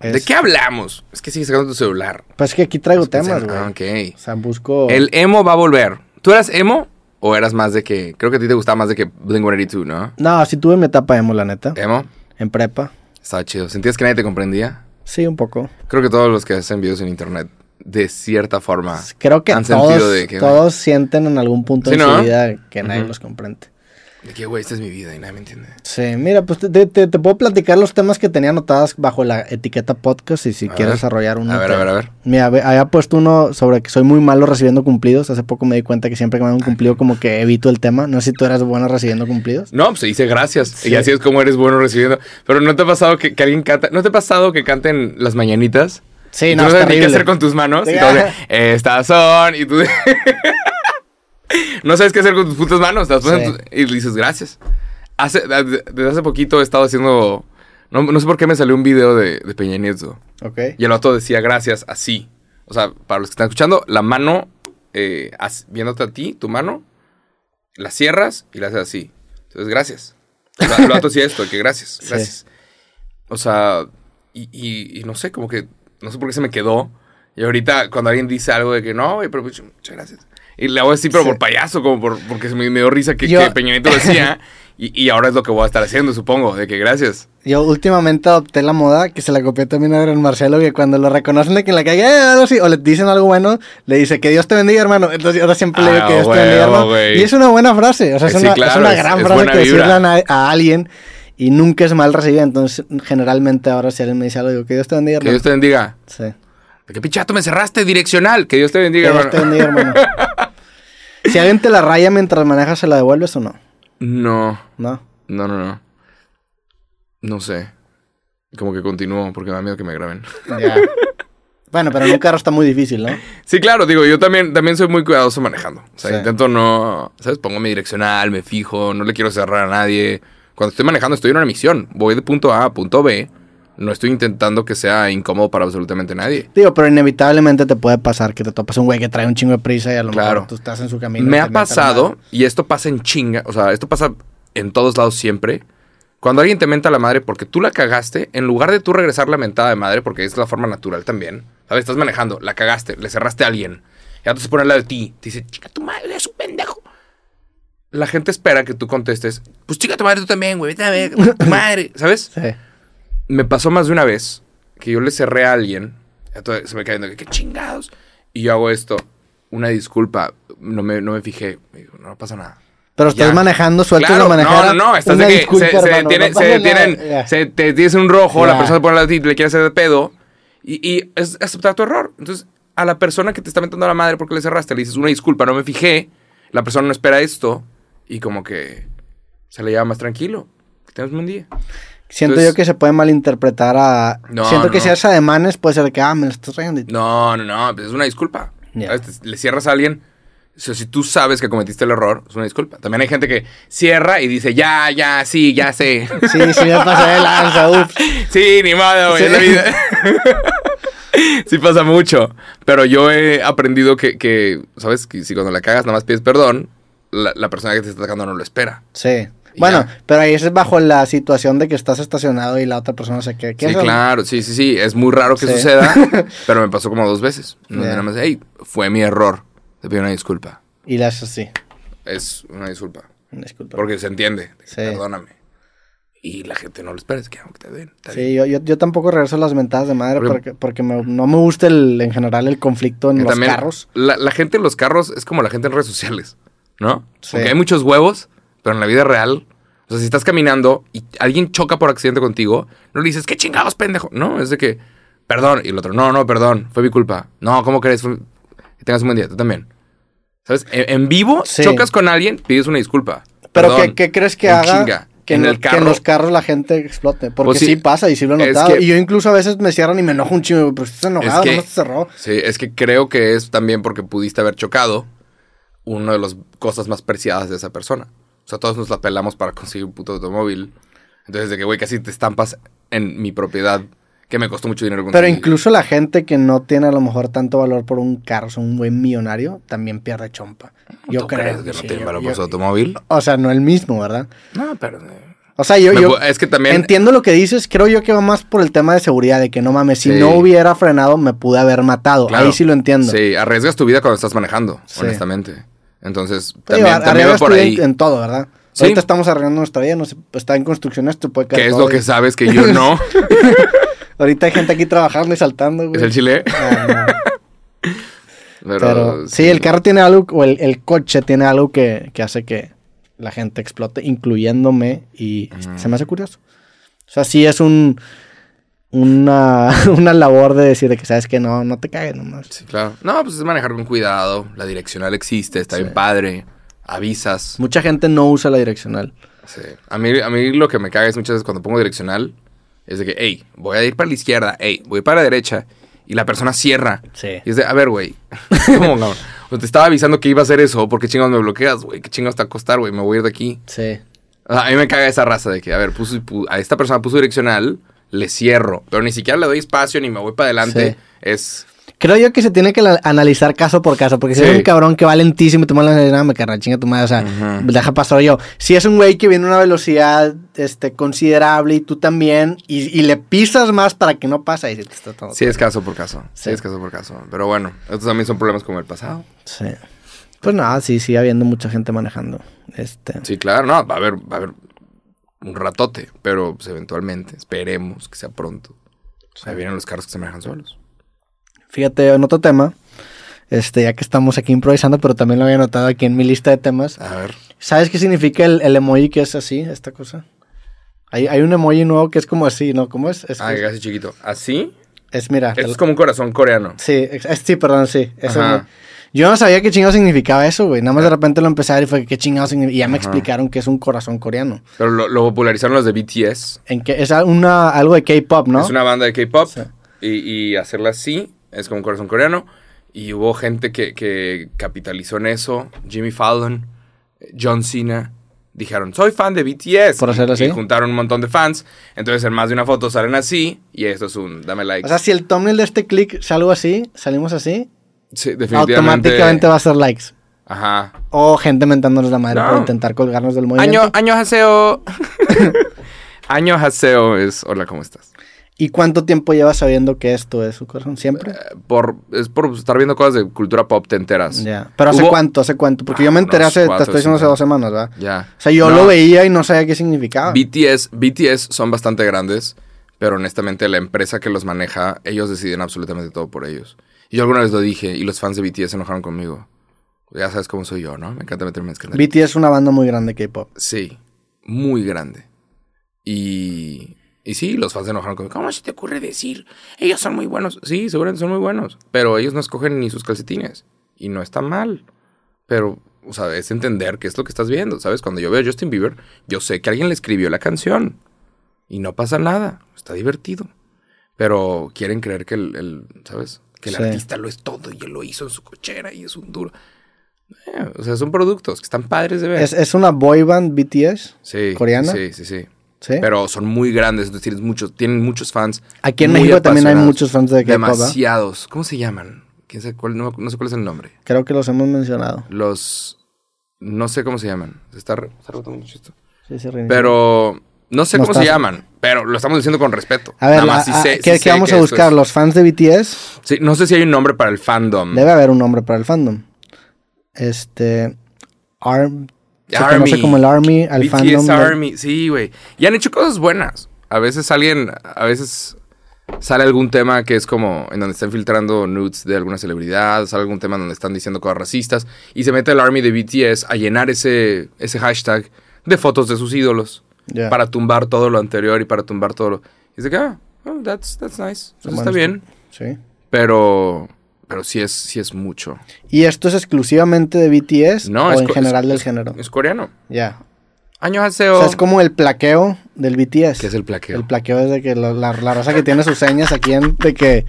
¿De Es- qué hablamos? Es que sigues sacando tu celular. Pues es que aquí traigo temas, güey. Ah, ok. O sea, busco... El emo va a volver. ¿Tú eras emo o eras más de que... Creo que a ti te gustaba más de que Blink-182, ¿no? No, sí tuve mi etapa emo, la neta. ¿Emo? En prepa. Estaba chido. ¿Sentías que nadie te comprendía? Sí, un poco. Creo que todos los que hacen videos en internet, de cierta forma... Creo que Han todos, sentido de que- todos sienten en algún punto Sí, ¿no? su vida que nadie los comprende. De que, güey, esta es mi vida y nadie me entiende. Sí, mira, pues te, te- te puedo platicar los temas que tenía anotadas bajo la etiqueta podcast y si A quieres ver. desarrollar uno. A ver, te- a ver, a ver. Mira, había puesto uno sobre que soy muy malo recibiendo cumplidos. Hace poco me di cuenta que siempre que me dan un cumplido como que evito el tema. No sé si tú eras bueno recibiendo cumplidos. No, pues se dice gracias. Sí. Y así es como eres bueno recibiendo. Pero ¿no te ha pasado que, que alguien canta? ¿No te ha pasado que canten las mañanitas? Sí, no, es sabes ni qué hacer con tus manos. Sí, Y todo estas son. Y tú. no sabes qué hacer con tus putas manos. las pones en Sí. tu- y dices gracias. Hace, desde hace poquito he estado haciendo. No, no sé por qué me salió un video de, de Peña Nieto. Ok. Y el vato decía gracias así. O sea, para los que están escuchando, la mano, eh, as- viéndote a ti, tu mano, la cierras y la haces así. Entonces, gracias. O sea, el vato decía esto, que gracias, Sí. gracias. O sea, y, y- y no sé, como que, no sé por qué se me quedó. Y ahorita cuando alguien dice algo de que no, pero pues, muchas gracias. Y le hago así, pero Sí. por payaso, como por, porque se me, dio risa que, Yo- que Peña Nieto lo decía. y, y ahora es lo que voy a estar haciendo, supongo, de que gracias. Yo últimamente adopté la moda que se la copié también a Adrián Marcelo, que cuando lo reconocen de que en la calle, eh, algo así, o le dicen algo bueno, le dice que Dios te bendiga, hermano. Entonces ahora siempre le digo Ah, que Dios huevo, te bendiga, hermano. güey. Y es una buena frase, o sea, es, Sí, una, es claro, una es- gran es frase buena que decirle a, a alguien y nunca es mal recibida. Entonces, generalmente ahora si alguien me dice algo, digo que Dios te bendiga, Que hermano. Dios te bendiga. Sí. ¿De qué pichato me cerraste? Direccional. Que Dios te Que bendiga, Dios te hermano. bendiga, hermano. si alguien te la raya mientras manejas, ¿se la devuelves o no? No, No. no, no, no. No sé. Como que continúo porque me da miedo que me graben. Ya. bueno, pero en un carro está muy difícil, ¿no? Sí, claro, digo, yo también, también soy muy cuidadoso manejando. O sea, Sí. intento no, ¿sabes? Pongo mi direccional, me fijo, no le quiero cerrar a nadie. Cuando estoy manejando estoy en una misión. Voy de punto A a punto B. No estoy intentando que sea incómodo para absolutamente nadie. Digo, pero inevitablemente te puede pasar que te topas un güey que trae un chingo de prisa y a lo Claro. mejor tú estás en su camino. Me ha pasado, y esto pasa en chinga, o sea, esto pasa en todos lados siempre. Cuando alguien te menta la madre porque tú la cagaste, en lugar de tú regresar la mentada de madre, porque es la forma natural también, ¿sabes? Estás manejando, la cagaste, le cerraste a alguien, y ahora se pone al lado de ti, te dice, chica tu madre, es un pendejo. La gente espera que tú contestes, pues chica tu madre tú también, güey, vete a ver, tu madre, ¿sabes? Sí. Me pasó más de una vez que yo le cerré a alguien, se me cae viendo, qué chingados, y yo hago esto, una disculpa, no me, no me fijé, digo, no pasa nada. Pero estás Ya. manejando, sueltas Claro, la manejada. no, no, no, estás de que disculpa, se, se detienen, no se detienen, te tienes un rojo, la persona se pone de ti, le quiere hacer de pedo, y, y es aceptar tu error. Entonces, a la persona que te está metiendo a la madre porque le cerraste, le dices una disculpa, no me fijé, la persona no espera esto, y como que se le lleva más tranquilo. Que tengas un buen día. Siento Entonces- yo que se puede malinterpretar a. No, Siento que no. si haces ademanes, puede ser que, ah, me lo estás trayendo. No, no, no, pues es una disculpa. Te- Le cierras a alguien. o sea, si tú sabes que cometiste el error, es una disculpa. También hay gente que cierra y dice, ya, ya, sí, ya sé. Sí, sí, me pasé de lanza, ups. sí, ni modo, güey, Sí. sí pasa mucho. Pero yo he aprendido que, que, ¿sabes? Que si cuando la cagas nada más pides perdón, la, la persona que te está atacando no lo espera. Sí. Bueno, ya. pero ahí es bajo la situación de que estás estacionado y la otra persona se queda. ¿Qué Sí, claro, sí, sí, sí. Es muy raro que Sí. suceda, pero me pasó como dos veces. Más, hey, fue mi error. Te pido una disculpa. Y le haces así. Es una disculpa. Disculpa. Porque se entiende. Sí. Perdóname. Y la gente no lo espera, es que aunque te den. está bien. Sí, yo, yo, yo tampoco regreso las mentadas de madre Porque- porque, porque me- no me gusta el, en general el conflicto en los carros. La, la gente en los carros es como la gente en redes sociales, ¿no? Sí. Porque hay muchos huevos, pero en la vida real, o sea, si estás caminando y alguien choca por accidente contigo, no le dices, ¿qué chingados, pendejo? No, es de que, perdón. Y el otro, no, no, perdón, fue mi culpa. No, ¿cómo crees? Fue- Que tengas un buen día, tú también. ¿Sabes? En, en vivo, Sí. chocas con alguien, pides una disculpa. Pero. ¿qué, qué crees que haga chinga. que, En el que en carro. los carros la gente explote? Porque Pues sí. sí, pasa y sí lo he Es notado. que- y yo incluso a veces me cierran y me enojo un chingo. Pero estás enojado, que- no te cerró. Sí, es que creo que es también porque pudiste haber chocado una de las cosas más preciadas de esa persona. O sea, todos nos la pelamos para conseguir un puto automóvil. Entonces, de que, güey, casi te estampas en mi propiedad, que me costó mucho dinero Pero incluso la gente que no tiene a lo mejor tanto valor por un carro, o un buen millonario, también pierde chompa. Yo ¿Tú creo. crees que no sí, tiene valor por su automóvil? O sea, no el mismo, ¿verdad? No, pero... eh, O sea, yo, yo es que también... entiendo lo que dices. Creo yo que va más por el tema de seguridad, de que no mames, si Sí. no hubiera frenado, me pude haber matado. Claro. Ahí sí lo entiendo. Sí, arriesgas tu vida cuando estás manejando, Sí. honestamente. Entonces, Pero también, digo, también va por ahí. En, todo, ¿verdad? Sí. Ahorita estamos arreglando nuestra vida, no sé, pues, está en construcción esto, puede caer ¿Qué es todo lo que sabes que yo no? Ahorita hay gente aquí trabajando y saltando, güey. ¿Es el chile? Ah, no. Pero, Pero sí, el carro tiene algo, o el, el coche tiene algo que, que hace que la gente explote, incluyéndome, y se me hace curioso. O sea, sí es un una, una labor de decir de que sabes que no, no te cagues nomás. Sí, claro. No, pues es manejar con cuidado. La direccional existe, está bien padre. Avisas. Mucha gente no usa la direccional. Sí. A, mí, a mí lo que me caga es muchas veces cuando pongo direccional, es de que, hey, voy a ir para la izquierda, hey, voy para la derecha, y la persona cierra. Sí. Y es de, a ver, güey, ¿cómo no? O te estaba avisando que iba a hacer eso, ¿por qué chingados me bloqueas, güey? ¿Qué chingados te va a costar, güey? Me voy a ir de aquí. Sí. O sea, a mí me caga esa raza de que, a ver, puso, pu- a esta persona puso direccional, le cierro, pero ni siquiera le doy espacio ni me voy para adelante. Sí. Es, Creo yo que se tiene que la- analizar caso por caso, porque si es un cabrón que va lentísimo y te manda nada, me carga chinga tu madre, o sea, deja pasar yo. Si es un güey que viene a una velocidad este, considerable y tú también, y, y le pisas más para que no pase, ahí sí te está todo. Sí, es caso por caso. Sí, Sí. es caso por caso. Pero bueno, estos también son problemas como el pasado. Sí. Pues nada, sí, sigue habiendo mucha gente manejando. Este. Sí, claro, no, va a haber, va a haber un ratote, pero pues, eventualmente, esperemos que sea pronto. Ahí vienen los carros que se manejan solos. Fíjate, en otro tema, este, ya que estamos aquí improvisando, pero también lo había notado aquí en mi lista de temas. A ver. ¿Sabes qué significa el, el emoji que es así, esta cosa? Hay, hay un emoji nuevo que es como así, ¿no? ¿Cómo es? Es, Ah, es, casi chiquito. ¿Así? es, mira. Esto te- es como un corazón coreano. Sí, es- sí, perdón, sí. Me- Yo no sabía qué chingado significaba eso, güey. Nada más de repente lo empecé a ver y fue qué chingado significa. Y ya me Ajá. explicaron que es un corazón coreano. Pero lo, lo popularizaron los de BTS. En que es una, algo de K-pop, ¿no? Es una banda de K-pop. Sí. Y, y hacerla así es como un corazón coreano. Y hubo gente que, que capitalizó en eso. Jimmy Fallon, John Cena. Dijeron, soy fan de BTS. Por hacerlo y, y así. juntaron un montón de fans. Entonces en más de una foto salen así. Y esto es un dame like. O sea, si el thumbnail de este click es algo así, salimos así, Sí, definitivamente. automáticamente va a ser likes. Ajá. O gente mentándonos la madre No. por intentar colgarnos del movimiento. Año, año haseo. año haseo es, hola, ¿cómo estás? ¿Y cuánto tiempo llevas sabiendo que esto es su corazón? ¿Siempre? Eh, Por, es por estar viendo cosas de cultura pop te enteras. Ya. ¿Pero hace Hubo- cuánto? ¿Hace cuánto? Porque yo me Ah, enteré hace, te cuatro, estoy diciendo hace dos semanas, ¿verdad? Ya. O sea, yo No. lo veía y no sabía qué significaba. BTS, BTS son bastante grandes, pero honestamente la empresa que los maneja, ellos deciden absolutamente todo por ellos. Y yo alguna vez lo dije y los fans de BTS se enojaron conmigo. Ya sabes cómo soy yo, ¿no? Me encanta meterme en escándalo. BTS es una banda muy grande de K-pop. Sí, muy grande. Y, y sí, los fans se enojaron conmigo. ¿Cómo se te ocurre decir? Ellos son muy buenos. Sí, seguramente son muy buenos. Pero ellos no escogen ni sus calcetines. Y no está mal. Pero, o sea, es entender qué es lo que estás viendo. ¿Sabes? Cuando yo veo a Justin Bieber, yo sé que alguien le escribió la canción. Y no pasa nada. Está divertido. Pero quieren creer que el, el- ¿sabes? Que el Sí. artista lo es todo y él lo hizo en su cochera y es un duro. Eh, o sea, son productos que están padres de ver. ¿Es, es una boy band BTS? Sí. ¿Coreana? Sí, sí, sí. ¿Sí? Pero son muy grandes, entonces tienes muchos, tienen muchos fans. Aquí en México también hay muchos fans de K-pop, ¿verdad? Demasiados. ¿Cómo se llaman? ¿Quién sabe cuál? No, no sé cuál es el nombre. Creo que los hemos mencionado. Los... No sé cómo se llaman. Se está, re- está rebotando mucho esto. Sí, sí, reinició. Pero... No sé No cómo se llaman, pero lo estamos diciendo con respeto. A ver, Nada más la- sí a- sé- ¿qué, sí qué vamos que a buscar? es- ¿Los fans de BTS? Sí, no sé si hay un nombre para el fandom. Debe haber un nombre para el fandom. Este... Arm... Se Army. conoce como el Army, al BTS fandom. Army, sí, güey. Y han hecho cosas buenas. A veces alguien, a veces sale algún tema que es como en donde están filtrando nudes de alguna celebridad, sale algún tema donde están diciendo cosas racistas y se mete el Army de BTS a llenar ese, ese hashtag de fotos de sus ídolos Para tumbar todo lo anterior y para tumbar todo lo... Y es de que, ah, oh, that's, that's nice. Eso está bien. Sí. Pero, pero sí es, sí es mucho. ¿Y esto es exclusivamente de BTS No, o es en general es- del género? Es coreano. Ya. Años haseo. O sea, es como el plaqueo del BTS. ¿Qué es el plaqueo? El plaqueo es de que la, la raza que tiene sus señas aquí en, de que...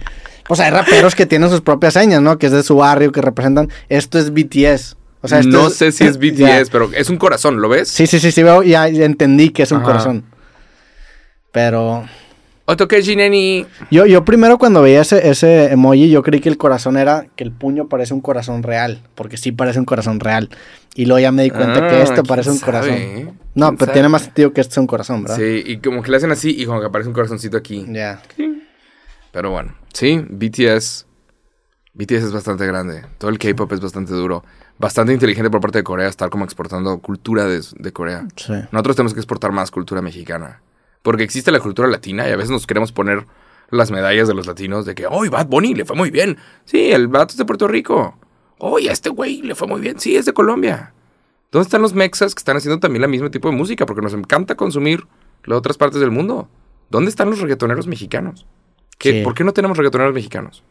O sea, hay raperos que tienen sus propias señas, ¿no? Que es de su barrio, que representan... Esto es BTS. O sea, esto no es- sé si es BTS, Ya. pero es un corazón, ¿lo ves? Sí, sí, sí, sí, veo, ya, entendí que es un Ajá. corazón. Pero... Otokeji Neni. Yo, yo primero cuando veía ese, ese emoji, yo creí que el corazón era que el puño parece un corazón real, porque sí parece un corazón real. Y luego ya me di cuenta que Ah, esto parece ¿quién un corazón. sabe? No, ¿Quién pero sabe? tiene más sentido que este sea un corazón, ¿verdad? Sí, y como que le hacen así y como que aparece un corazoncito aquí. Ya. Pero bueno, sí, BTS. BTS es bastante grande. Todo el K-pop es bastante duro. Bastante inteligente por parte de Corea estar como exportando cultura de, de Corea. Sí. Nosotros tenemos que exportar más cultura mexicana. Porque existe la cultura latina y a veces nos queremos poner las medallas de los latinos de que, ¡oh, Bad Bunny le fue muy bien! Sí, el vato es de Puerto Rico. ¡Oye, este güey le fue muy bien! Sí, es de Colombia. ¿Dónde están los mexas que están haciendo también la mismo tipo de música? Porque nos encanta consumir las otras partes del mundo. ¿Dónde están los reggaetoneros mexicanos? ¿Qué- Sí. ¿Por qué no tenemos reggaetoneros mexicanos?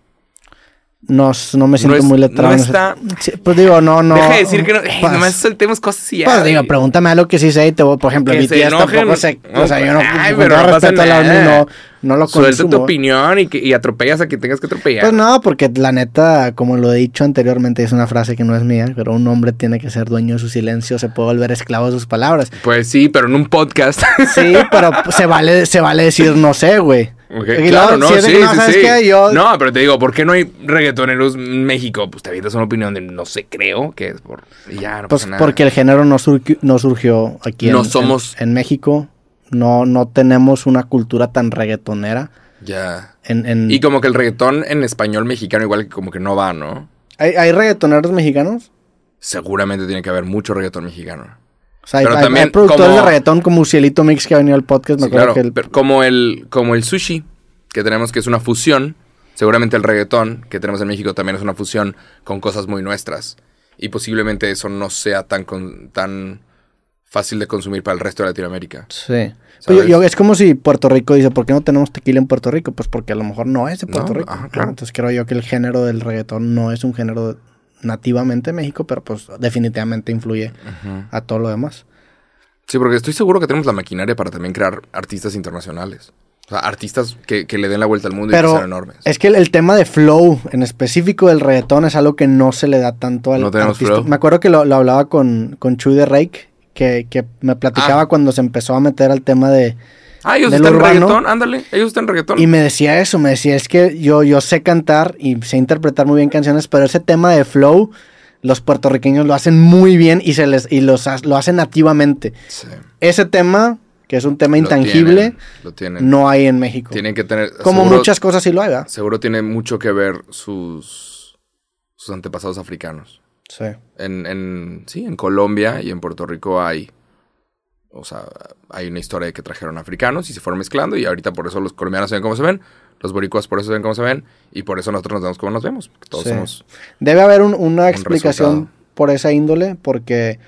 No, no me siento es- muy letrado. no está- pues digo, no, no. Deja de decir que no. eh, Pues- nomás soltemos cosas y ya. Pues digo, pregúntame algo que sí sé y te voy, por ejemplo, Que mi tía tampoco sé, o sea, yo no, Ay, pero no respeto Army, nada. no, no lo Suelta tu consumo. opinión y, que, y atropellas a quien tengas que atropellar. Pues no, porque la neta, como lo he dicho anteriormente, es una frase que no es mía, pero un hombre tiene que ser dueño de su silencio, se puede volver esclavo de sus palabras. Pues sí, pero en un podcast. Sí, pero se vale, se vale decir no sé, güey. Ok, Y claro, no, sí, que no, sí, ¿sabes sí. Yo- No, pero te digo, ¿por qué no hay reggaetoneros en México? Pues te avientas una opinión de no sé, creo que es por. Ya, no Pues pasa nada. porque el género no, surgió, no surgió aquí en, No somos- en, en México. No, no tenemos una cultura tan reggaetonera. Ya. En, en- Y como que el reggaetón en español mexicano, igual que como que no va, ¿no? ¿Hay, hay reggaetoneros mexicanos? Seguramente tiene que haber mucho reggaetón mexicano. O sea, hay, Pero hay- también hay productores como- de reggaetón como Cielito Mix que ha venido al podcast. Me Sí, acuerdo claro. que el- pero como el, como el sushi, que tenemos que es una fusión. Seguramente el reggaetón que tenemos en México también es una fusión con cosas muy nuestras. Y posiblemente eso no sea tan, con- tan fácil de consumir para el resto de Latinoamérica. Sí. Yo- ¿Sabes? yo- es como si Puerto Rico dice, ¿por qué no tenemos tequila en Puerto Rico? Pues porque a lo mejor no es de Puerto No, Rico. ajá, ¿no? claro. Entonces creo yo que el género del reggaetón no es un género nativamente de México, pero pues definitivamente influye a todo lo demás. Sí, porque estoy seguro que tenemos la maquinaria para también crear artistas internacionales. O sea, artistas que, que le den la vuelta al mundo y que sean enormes. es que el, el tema de flow en específico del reggaetón es algo que no se le da tanto al No tenemos artista. flow. Me acuerdo que lo, lo hablaba con, con Chuy de Rake, que, que me platicaba Ah. cuando se empezó a meter al tema de... Ah, ellos están en reggaetón, ándale, ellos están en reggaetón. Y me decía eso, me decía, es que yo, yo sé cantar y sé interpretar muy bien canciones, pero ese tema de flow, los puertorriqueños lo hacen muy bien y, se les, y los, lo hacen nativamente. Sí, Ese tema, que es un tema lo intangible, tienen, Lo tienen. no hay en México. Tienen que tener... Como seguro- muchas cosas sí lo hay, ¿verdad? Seguro tiene mucho que ver sus, sus antepasados africanos. Sí. En, en, sí, en Colombia y en Puerto Rico hay, o sea, hay una historia de que trajeron africanos y se fueron mezclando y ahorita por eso los colombianos se ven como se ven, los boricuas por eso se ven como se ven y por eso nosotros nos vemos como nos vemos. Todos Sí. somos... Debe haber un- una explicación resultado. por esa índole, porque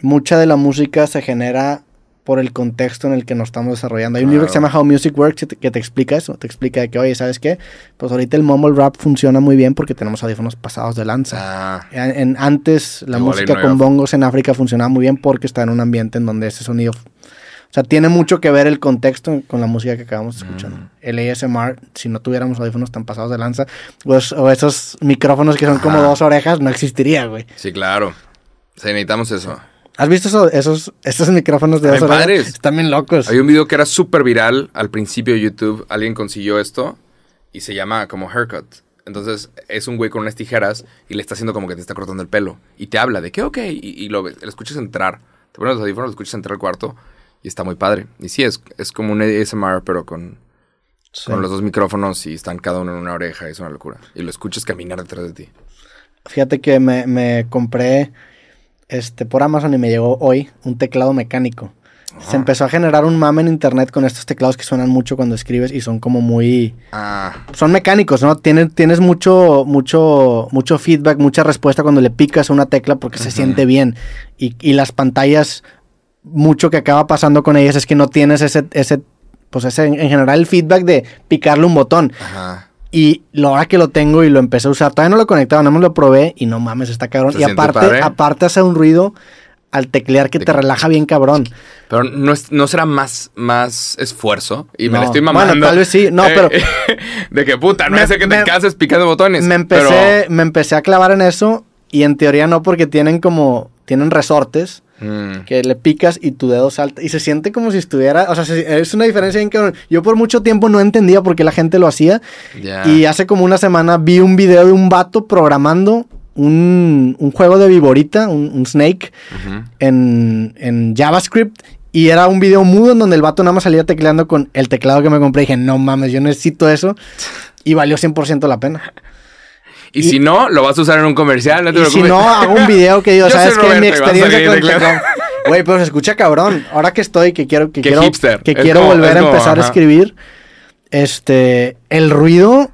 mucha de la música se genera por el contexto en el que nos estamos desarrollando. Hay un libro que se llama How Music Works que te, explica eso. Te explica de que, oye, ¿sabes qué? Pues ahorita el mumble rap funciona muy bien porque tenemos audífonos pasados de lanza. Ah, En, en- antes la Igual música no con bongos en África funcionaba muy bien porque está en un ambiente en donde ese sonido... O sea, tiene mucho que ver el contexto con la música que acabamos de escuchar. Mm. El ASMR, si no tuviéramos audífonos tan pasados de lanza, pues, o esos micrófonos que son como dos orejas, no existiría, güey. sí, claro. Sí, necesitamos eso. ¿Has visto eso- esos, esos micrófonos de dos padres. Están bien locos. Hay un video que era súper viral al principio de YouTube. Alguien consiguió esto y se llama como haircut. Entonces es un güey con unas tijeras y le está haciendo como que te está cortando el pelo. Y te habla de que, ok, y, y lo, ves- lo escuchas entrar. Te pones los audífonos, lo escuchas entrar al cuarto y está muy padre. Y sí, es, es como un ASMR, pero con, Sí. con los dos micrófonos y están cada uno en una oreja. Es una locura. Y lo escuchas caminar detrás de ti. Fíjate que me, me compré este, por Amazon y me llegó hoy un teclado mecánico. Se empezó a generar un mame en internet con estos teclados que suenan mucho cuando escribes y son como muy... Ah, Son mecánicos, ¿no? Tienes, tienes mucho, mucho, mucho feedback, mucha respuesta cuando le picas a una tecla porque se siente bien. Y, y las pantallas, mucho que acaba pasando con ellas es que no tienes ese, ese pues ese, en general el feedback de picarle un botón. ajá. Y la hora que lo tengo y lo empecé a usar, todavía no lo conectaba, no me lo probé y no mames, está cabrón. Se y aparte, padre. aparte hace un ruido al teclear que te relaja bien cabrón. Pero no, es, no será más, más esfuerzo. Y me la estoy Bueno, mamando. tal vez sí. No, pero- de que puta, no Me- es que te me- canses picando botones. Me empecé, pero- me empecé a clavar en eso y en teoría no porque tienen como, tienen resortes Mm, que le picas y tu dedo salta y se siente como si estuviera, o sea, se- es una diferencia bien cabrón. Yo por mucho tiempo no entendía por qué la gente lo hacía ya. y hace como una semana vi un video de un vato programando un, un juego de viborita, un, un snake, Ujú. en, en JavaScript y era un video mudo en donde el vato nada más salía tecleando con el teclado que me compré y dije, no mames, yo necesito eso y valió 100% la pena. Y, y- si no, lo vas a usar en un comercial, no te Y si no, hago un video que digo, Yo ¿sabes qué? Mi experiencia con teclado. Güey, pero se escucha cabrón. Ahora que estoy, que quiero, que Qué quiero, hipster. que Es quiero como- volver a como, empezar a escribir, este, el ruido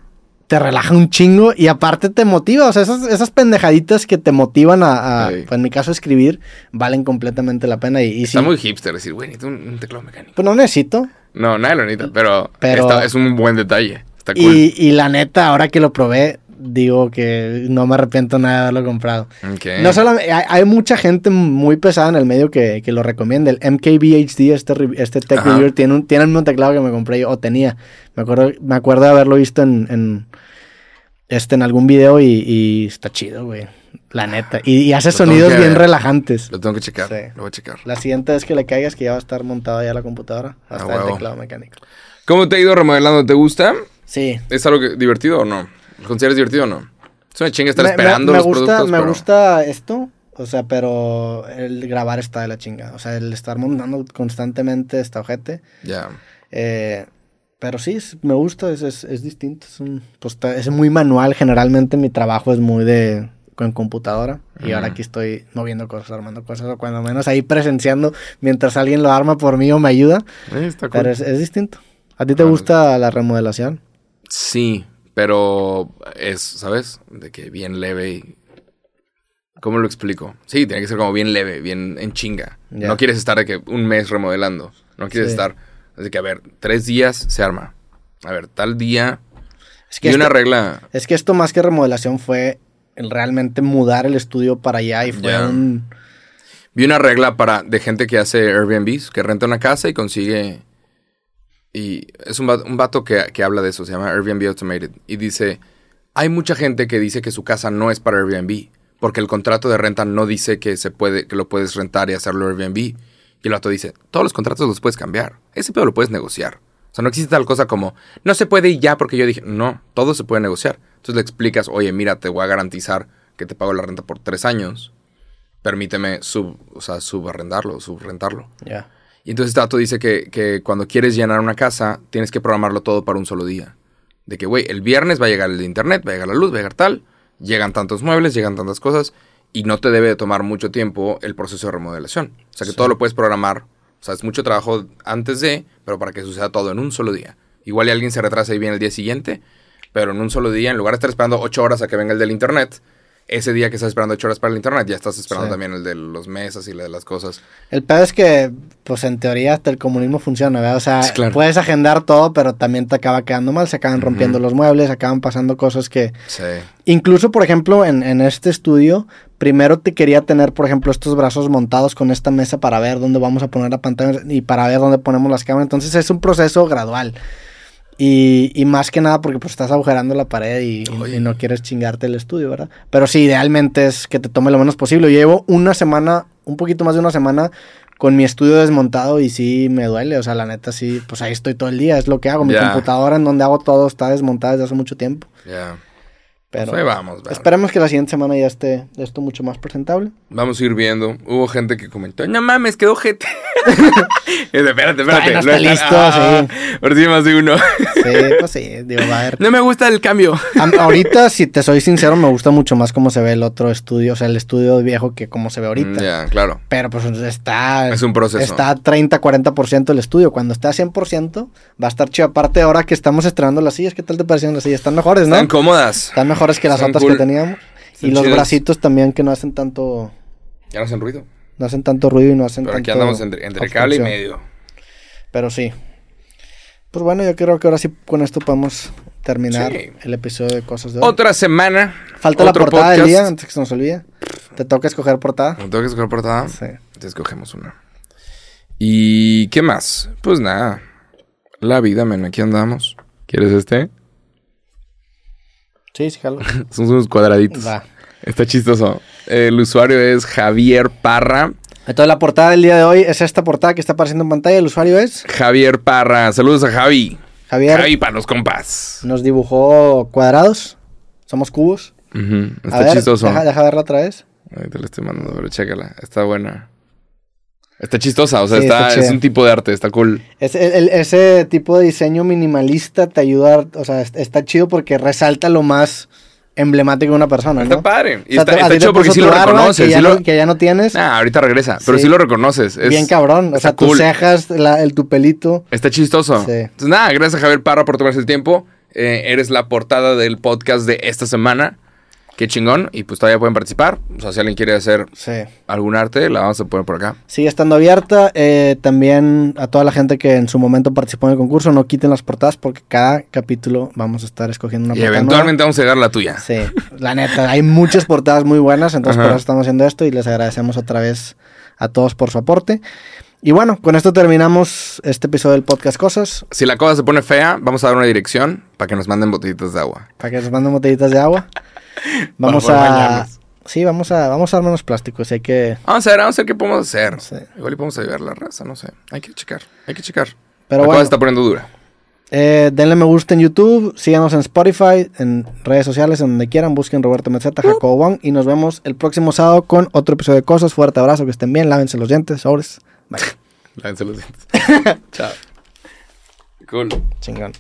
te relaja un chingo y aparte te motiva. O sea, esas, esas pendejaditas que te motivan a, pues, en mi caso, escribir, valen completamente la pena. Y, y Está sí, muy hipster decir, güey, necesito un, un teclado mecánico. pues no necesito. No, nadie lo necesita, pero, Pero- está- es un buen detalle. Está cool. Y, y la neta, ahora que lo probé, digo que no me arrepiento nada de haberlo comprado. No solo, hay, hay mucha gente muy pesada en el medio que, que lo recomienda. El MKBHD, este, este tech Ajá. reviewer, tiene, un, tiene el mismo teclado que me compré yo, o tenía. Me acuerdo, me acuerdo de haberlo visto en, en, este, en algún video y, y está chido, güey. La neta. Y, y hace Lo sonidos que bien relajantes. Lo tengo que checar. Sí. Lo voy a checar. La siguiente vez que le caigas que ya va a estar montado ya la computadora. Ah, Hasta el huevo. teclado mecánico. ¿Cómo te ha ido remodelando? ¿Te gusta? Sí. ¿Es algo que- divertido o no? ¿Lo consideras divertido o no? Es una chinga estar Me- esperando me, los gusta, productos, Me pero- gusta esto, o sea, pero el grabar está de la chinga. O sea, el estar montando constantemente está ojete. Ya. Eh, pero sí, es- me gusta, es, es, es distinto. Es, un, pues, es muy manual. Generalmente mi trabajo es muy de con computadora. Y ahora aquí estoy moviendo cosas, armando cosas, o cuando menos ahí presenciando mientras alguien lo arma por mí o me ayuda. Eh, está cool. Pero es, es distinto. ¿A ti te gusta la remodelación? Sí, pero es, ¿sabes? De que bien leve y... ¿Cómo lo explico? Sí, tiene que ser como bien leve, bien en chinga. No quieres estar de que un mes remodelando. No quieres Sí. estar... Así que, a ver, tres días se arma. A ver, tal día... Es Y una esto, regla... es que esto más que remodelación fue realmente mudar el estudio para allá y fue un... Vi una regla para de gente que hace Airbnbs, que renta una casa y consigue... Y es un vato, un vato que, que habla de eso, se llama Airbnb Automated. Y dice, hay mucha gente que dice que su casa no es para Airbnb, porque el contrato de renta no dice que, se puede, que lo puedes rentar y hacerlo Airbnb. Y el vato dice, todos los contratos los puedes cambiar. Ese pedo lo puedes negociar. O sea, no existe tal cosa como, no se puede y ya porque yo dije, no, todo se puede negociar. Entonces le explicas, oye, mira, te voy a garantizar que te pago la renta por tres años permíteme sub, o sea, subarrendarlo, subrentarlo. Ya. Y entonces este dato dice que, que cuando quieres llenar una casa, tienes que programarlo todo para un solo día. De que, güey, el viernes va a llegar el de internet, va a llegar la luz, va a llegar tal, llegan tantos muebles, llegan tantas cosas, y no te debe de tomar mucho tiempo el proceso de remodelación. O sea, que Sí. todo lo puedes programar. O sea, es mucho trabajo antes de, pero para que suceda todo en un solo día. Igual y alguien se retrasa y viene el día siguiente, pero en un solo día, en lugar de estar esperando ocho horas a que venga el del internet, ese día que estás esperando ocho horas para el internet, ya estás esperando Sí. también el de los mesas y el de las cosas. El pedo es que, pues en teoría hasta el comunismo funciona, ¿verdad? O sea, claro. puedes agendar todo, pero también te acaba quedando mal, se acaban rompiendo los muebles, acaban pasando cosas que... Sí. Incluso, por ejemplo, en, en este estudio, primero te quería tener, por ejemplo, estos brazos montados con esta mesa para ver dónde vamos a poner la pantalla y para ver dónde ponemos las cámaras. Entonces es un proceso gradual. Y, y más que nada porque pues estás agujerando la pared y, no quieres chingarte el estudio, ¿verdad? Pero sí, idealmente es que te tome lo menos posible. Yo llevo una semana, un poquito más de una semana con mi estudio desmontado y sí me duele. O sea, la neta sí, pues ahí estoy todo el día, es lo que hago. Mi computadora en donde hago todo está desmontada desde hace mucho tiempo. Pero Pues ahí vamos, vamos. esperemos que la siguiente semana ya esté esto mucho más presentable. Vamos a ir viendo. Hubo gente que comentó, no mames, quedó gente. espérate, espérate. No está listo, Ah, Por si más de uno. Sí, pues sí, digo, va a ver. no me gusta el cambio. Am- ahorita, si te soy sincero, me gusta mucho más cómo se ve el otro estudio, o sea, el estudio viejo que cómo se ve ahorita. Ya, claro. Pero pues está... Es un proceso. Está a 30, 40% el estudio. Cuando esté a 100%, va a estar chido. Aparte, ahora que estamos estrenando las sillas, ¿qué tal te parecieron las sillas? Están mejores, ¿no? Están cómodas. Están mejores que las otras cool. que teníamos. Y los bracitos también que no hacen tanto... Ya no hacen ruido. No hacen tanto ruido y no hacen Pero tanto... aquí andamos entre, entre cable y medio. Pero sí. Pues bueno, yo creo que ahora sí con esto podemos terminar Sí. el episodio de cosas de hoy. Otra semana. Falta la portada del día, antes que se nos olvide. Te toca escoger portada. ¿Me tengo que escoger portada? Sí. Te escogemos una. ¿Y qué más? Pues nada. La vida, men. Aquí andamos. ¿Quieres este? Sí, sí, jalo. Son unos cuadraditos. Va. Está chistoso. El usuario es Javier Parra. Entonces la portada del día de hoy es esta portada que está apareciendo en pantalla. El usuario es Javier Parra. Saludos a Javi. Javier. Javi para los compas. Nos dibujó cuadrados. Somos cubos. Está ver, chistoso. Deja, deja verla otra vez. Ahí te la estoy mandando, pero chécala. Está buena. Está chistosa, o sea, Sí, está, está es un tipo de arte, está cool. Es- el- ese tipo de diseño minimalista te ayuda, o sea, est- está chido porque resalta lo más emblemático de una persona, ¿no? Está padre. Y O sea, está, está chido porque sí lo reconoces. Que ya, sí lo- no, que ya no tienes. Nah, ahorita regresa, pero Sí. sí lo reconoces. Es, bien cabrón. O sea, tus cool. cejas, la- el tu pelito. Está chistoso. Sí. Entonces, nada, gracias a Javier Parra por tomarse el tiempo. Eh, eres la portada del podcast de esta semana. Qué chingón. Y pues todavía pueden participar. O sea, si alguien quiere hacer Sí. algún arte, la vamos a poner por acá. Sigue estando abierta. eh, también a toda la gente que en su momento participó en el concurso, no quiten las portadas porque cada capítulo vamos a estar escogiendo una y portada. eventualmente vamos a llegar a la tuya. Sí, la neta, hay muchas portadas muy buenas, entonces Ajá. por eso estamos haciendo esto y les agradecemos otra vez a todos por su aporte. Y bueno, con esto terminamos este episodio del podcast Cosas. Si la cosa se pone fea, vamos a dar una dirección para que nos manden botellitas de agua. Para que nos manden botellitas de agua. Vamos a. Sí, vamos a, vamos a dar menos plásticos. Hay que. Vamos a ver, vamos a ver qué podemos hacer. Igual y podemos ayudar a la raza, no sé. Hay que checar, hay que checar. Pero la bueno. cosa está poniendo dura. Eh, denle me gusta en YouTube, síganos en Spotify, en redes sociales, en donde quieran, busquen Roberto Metzeta, Jacobo Wong y nos vemos el próximo sábado con otro episodio de Cosas. Fuerte abrazo, que estén bien, lávense los dientes, sobres. Bye. Lávense los dientes. Chao. Cool. Chingón.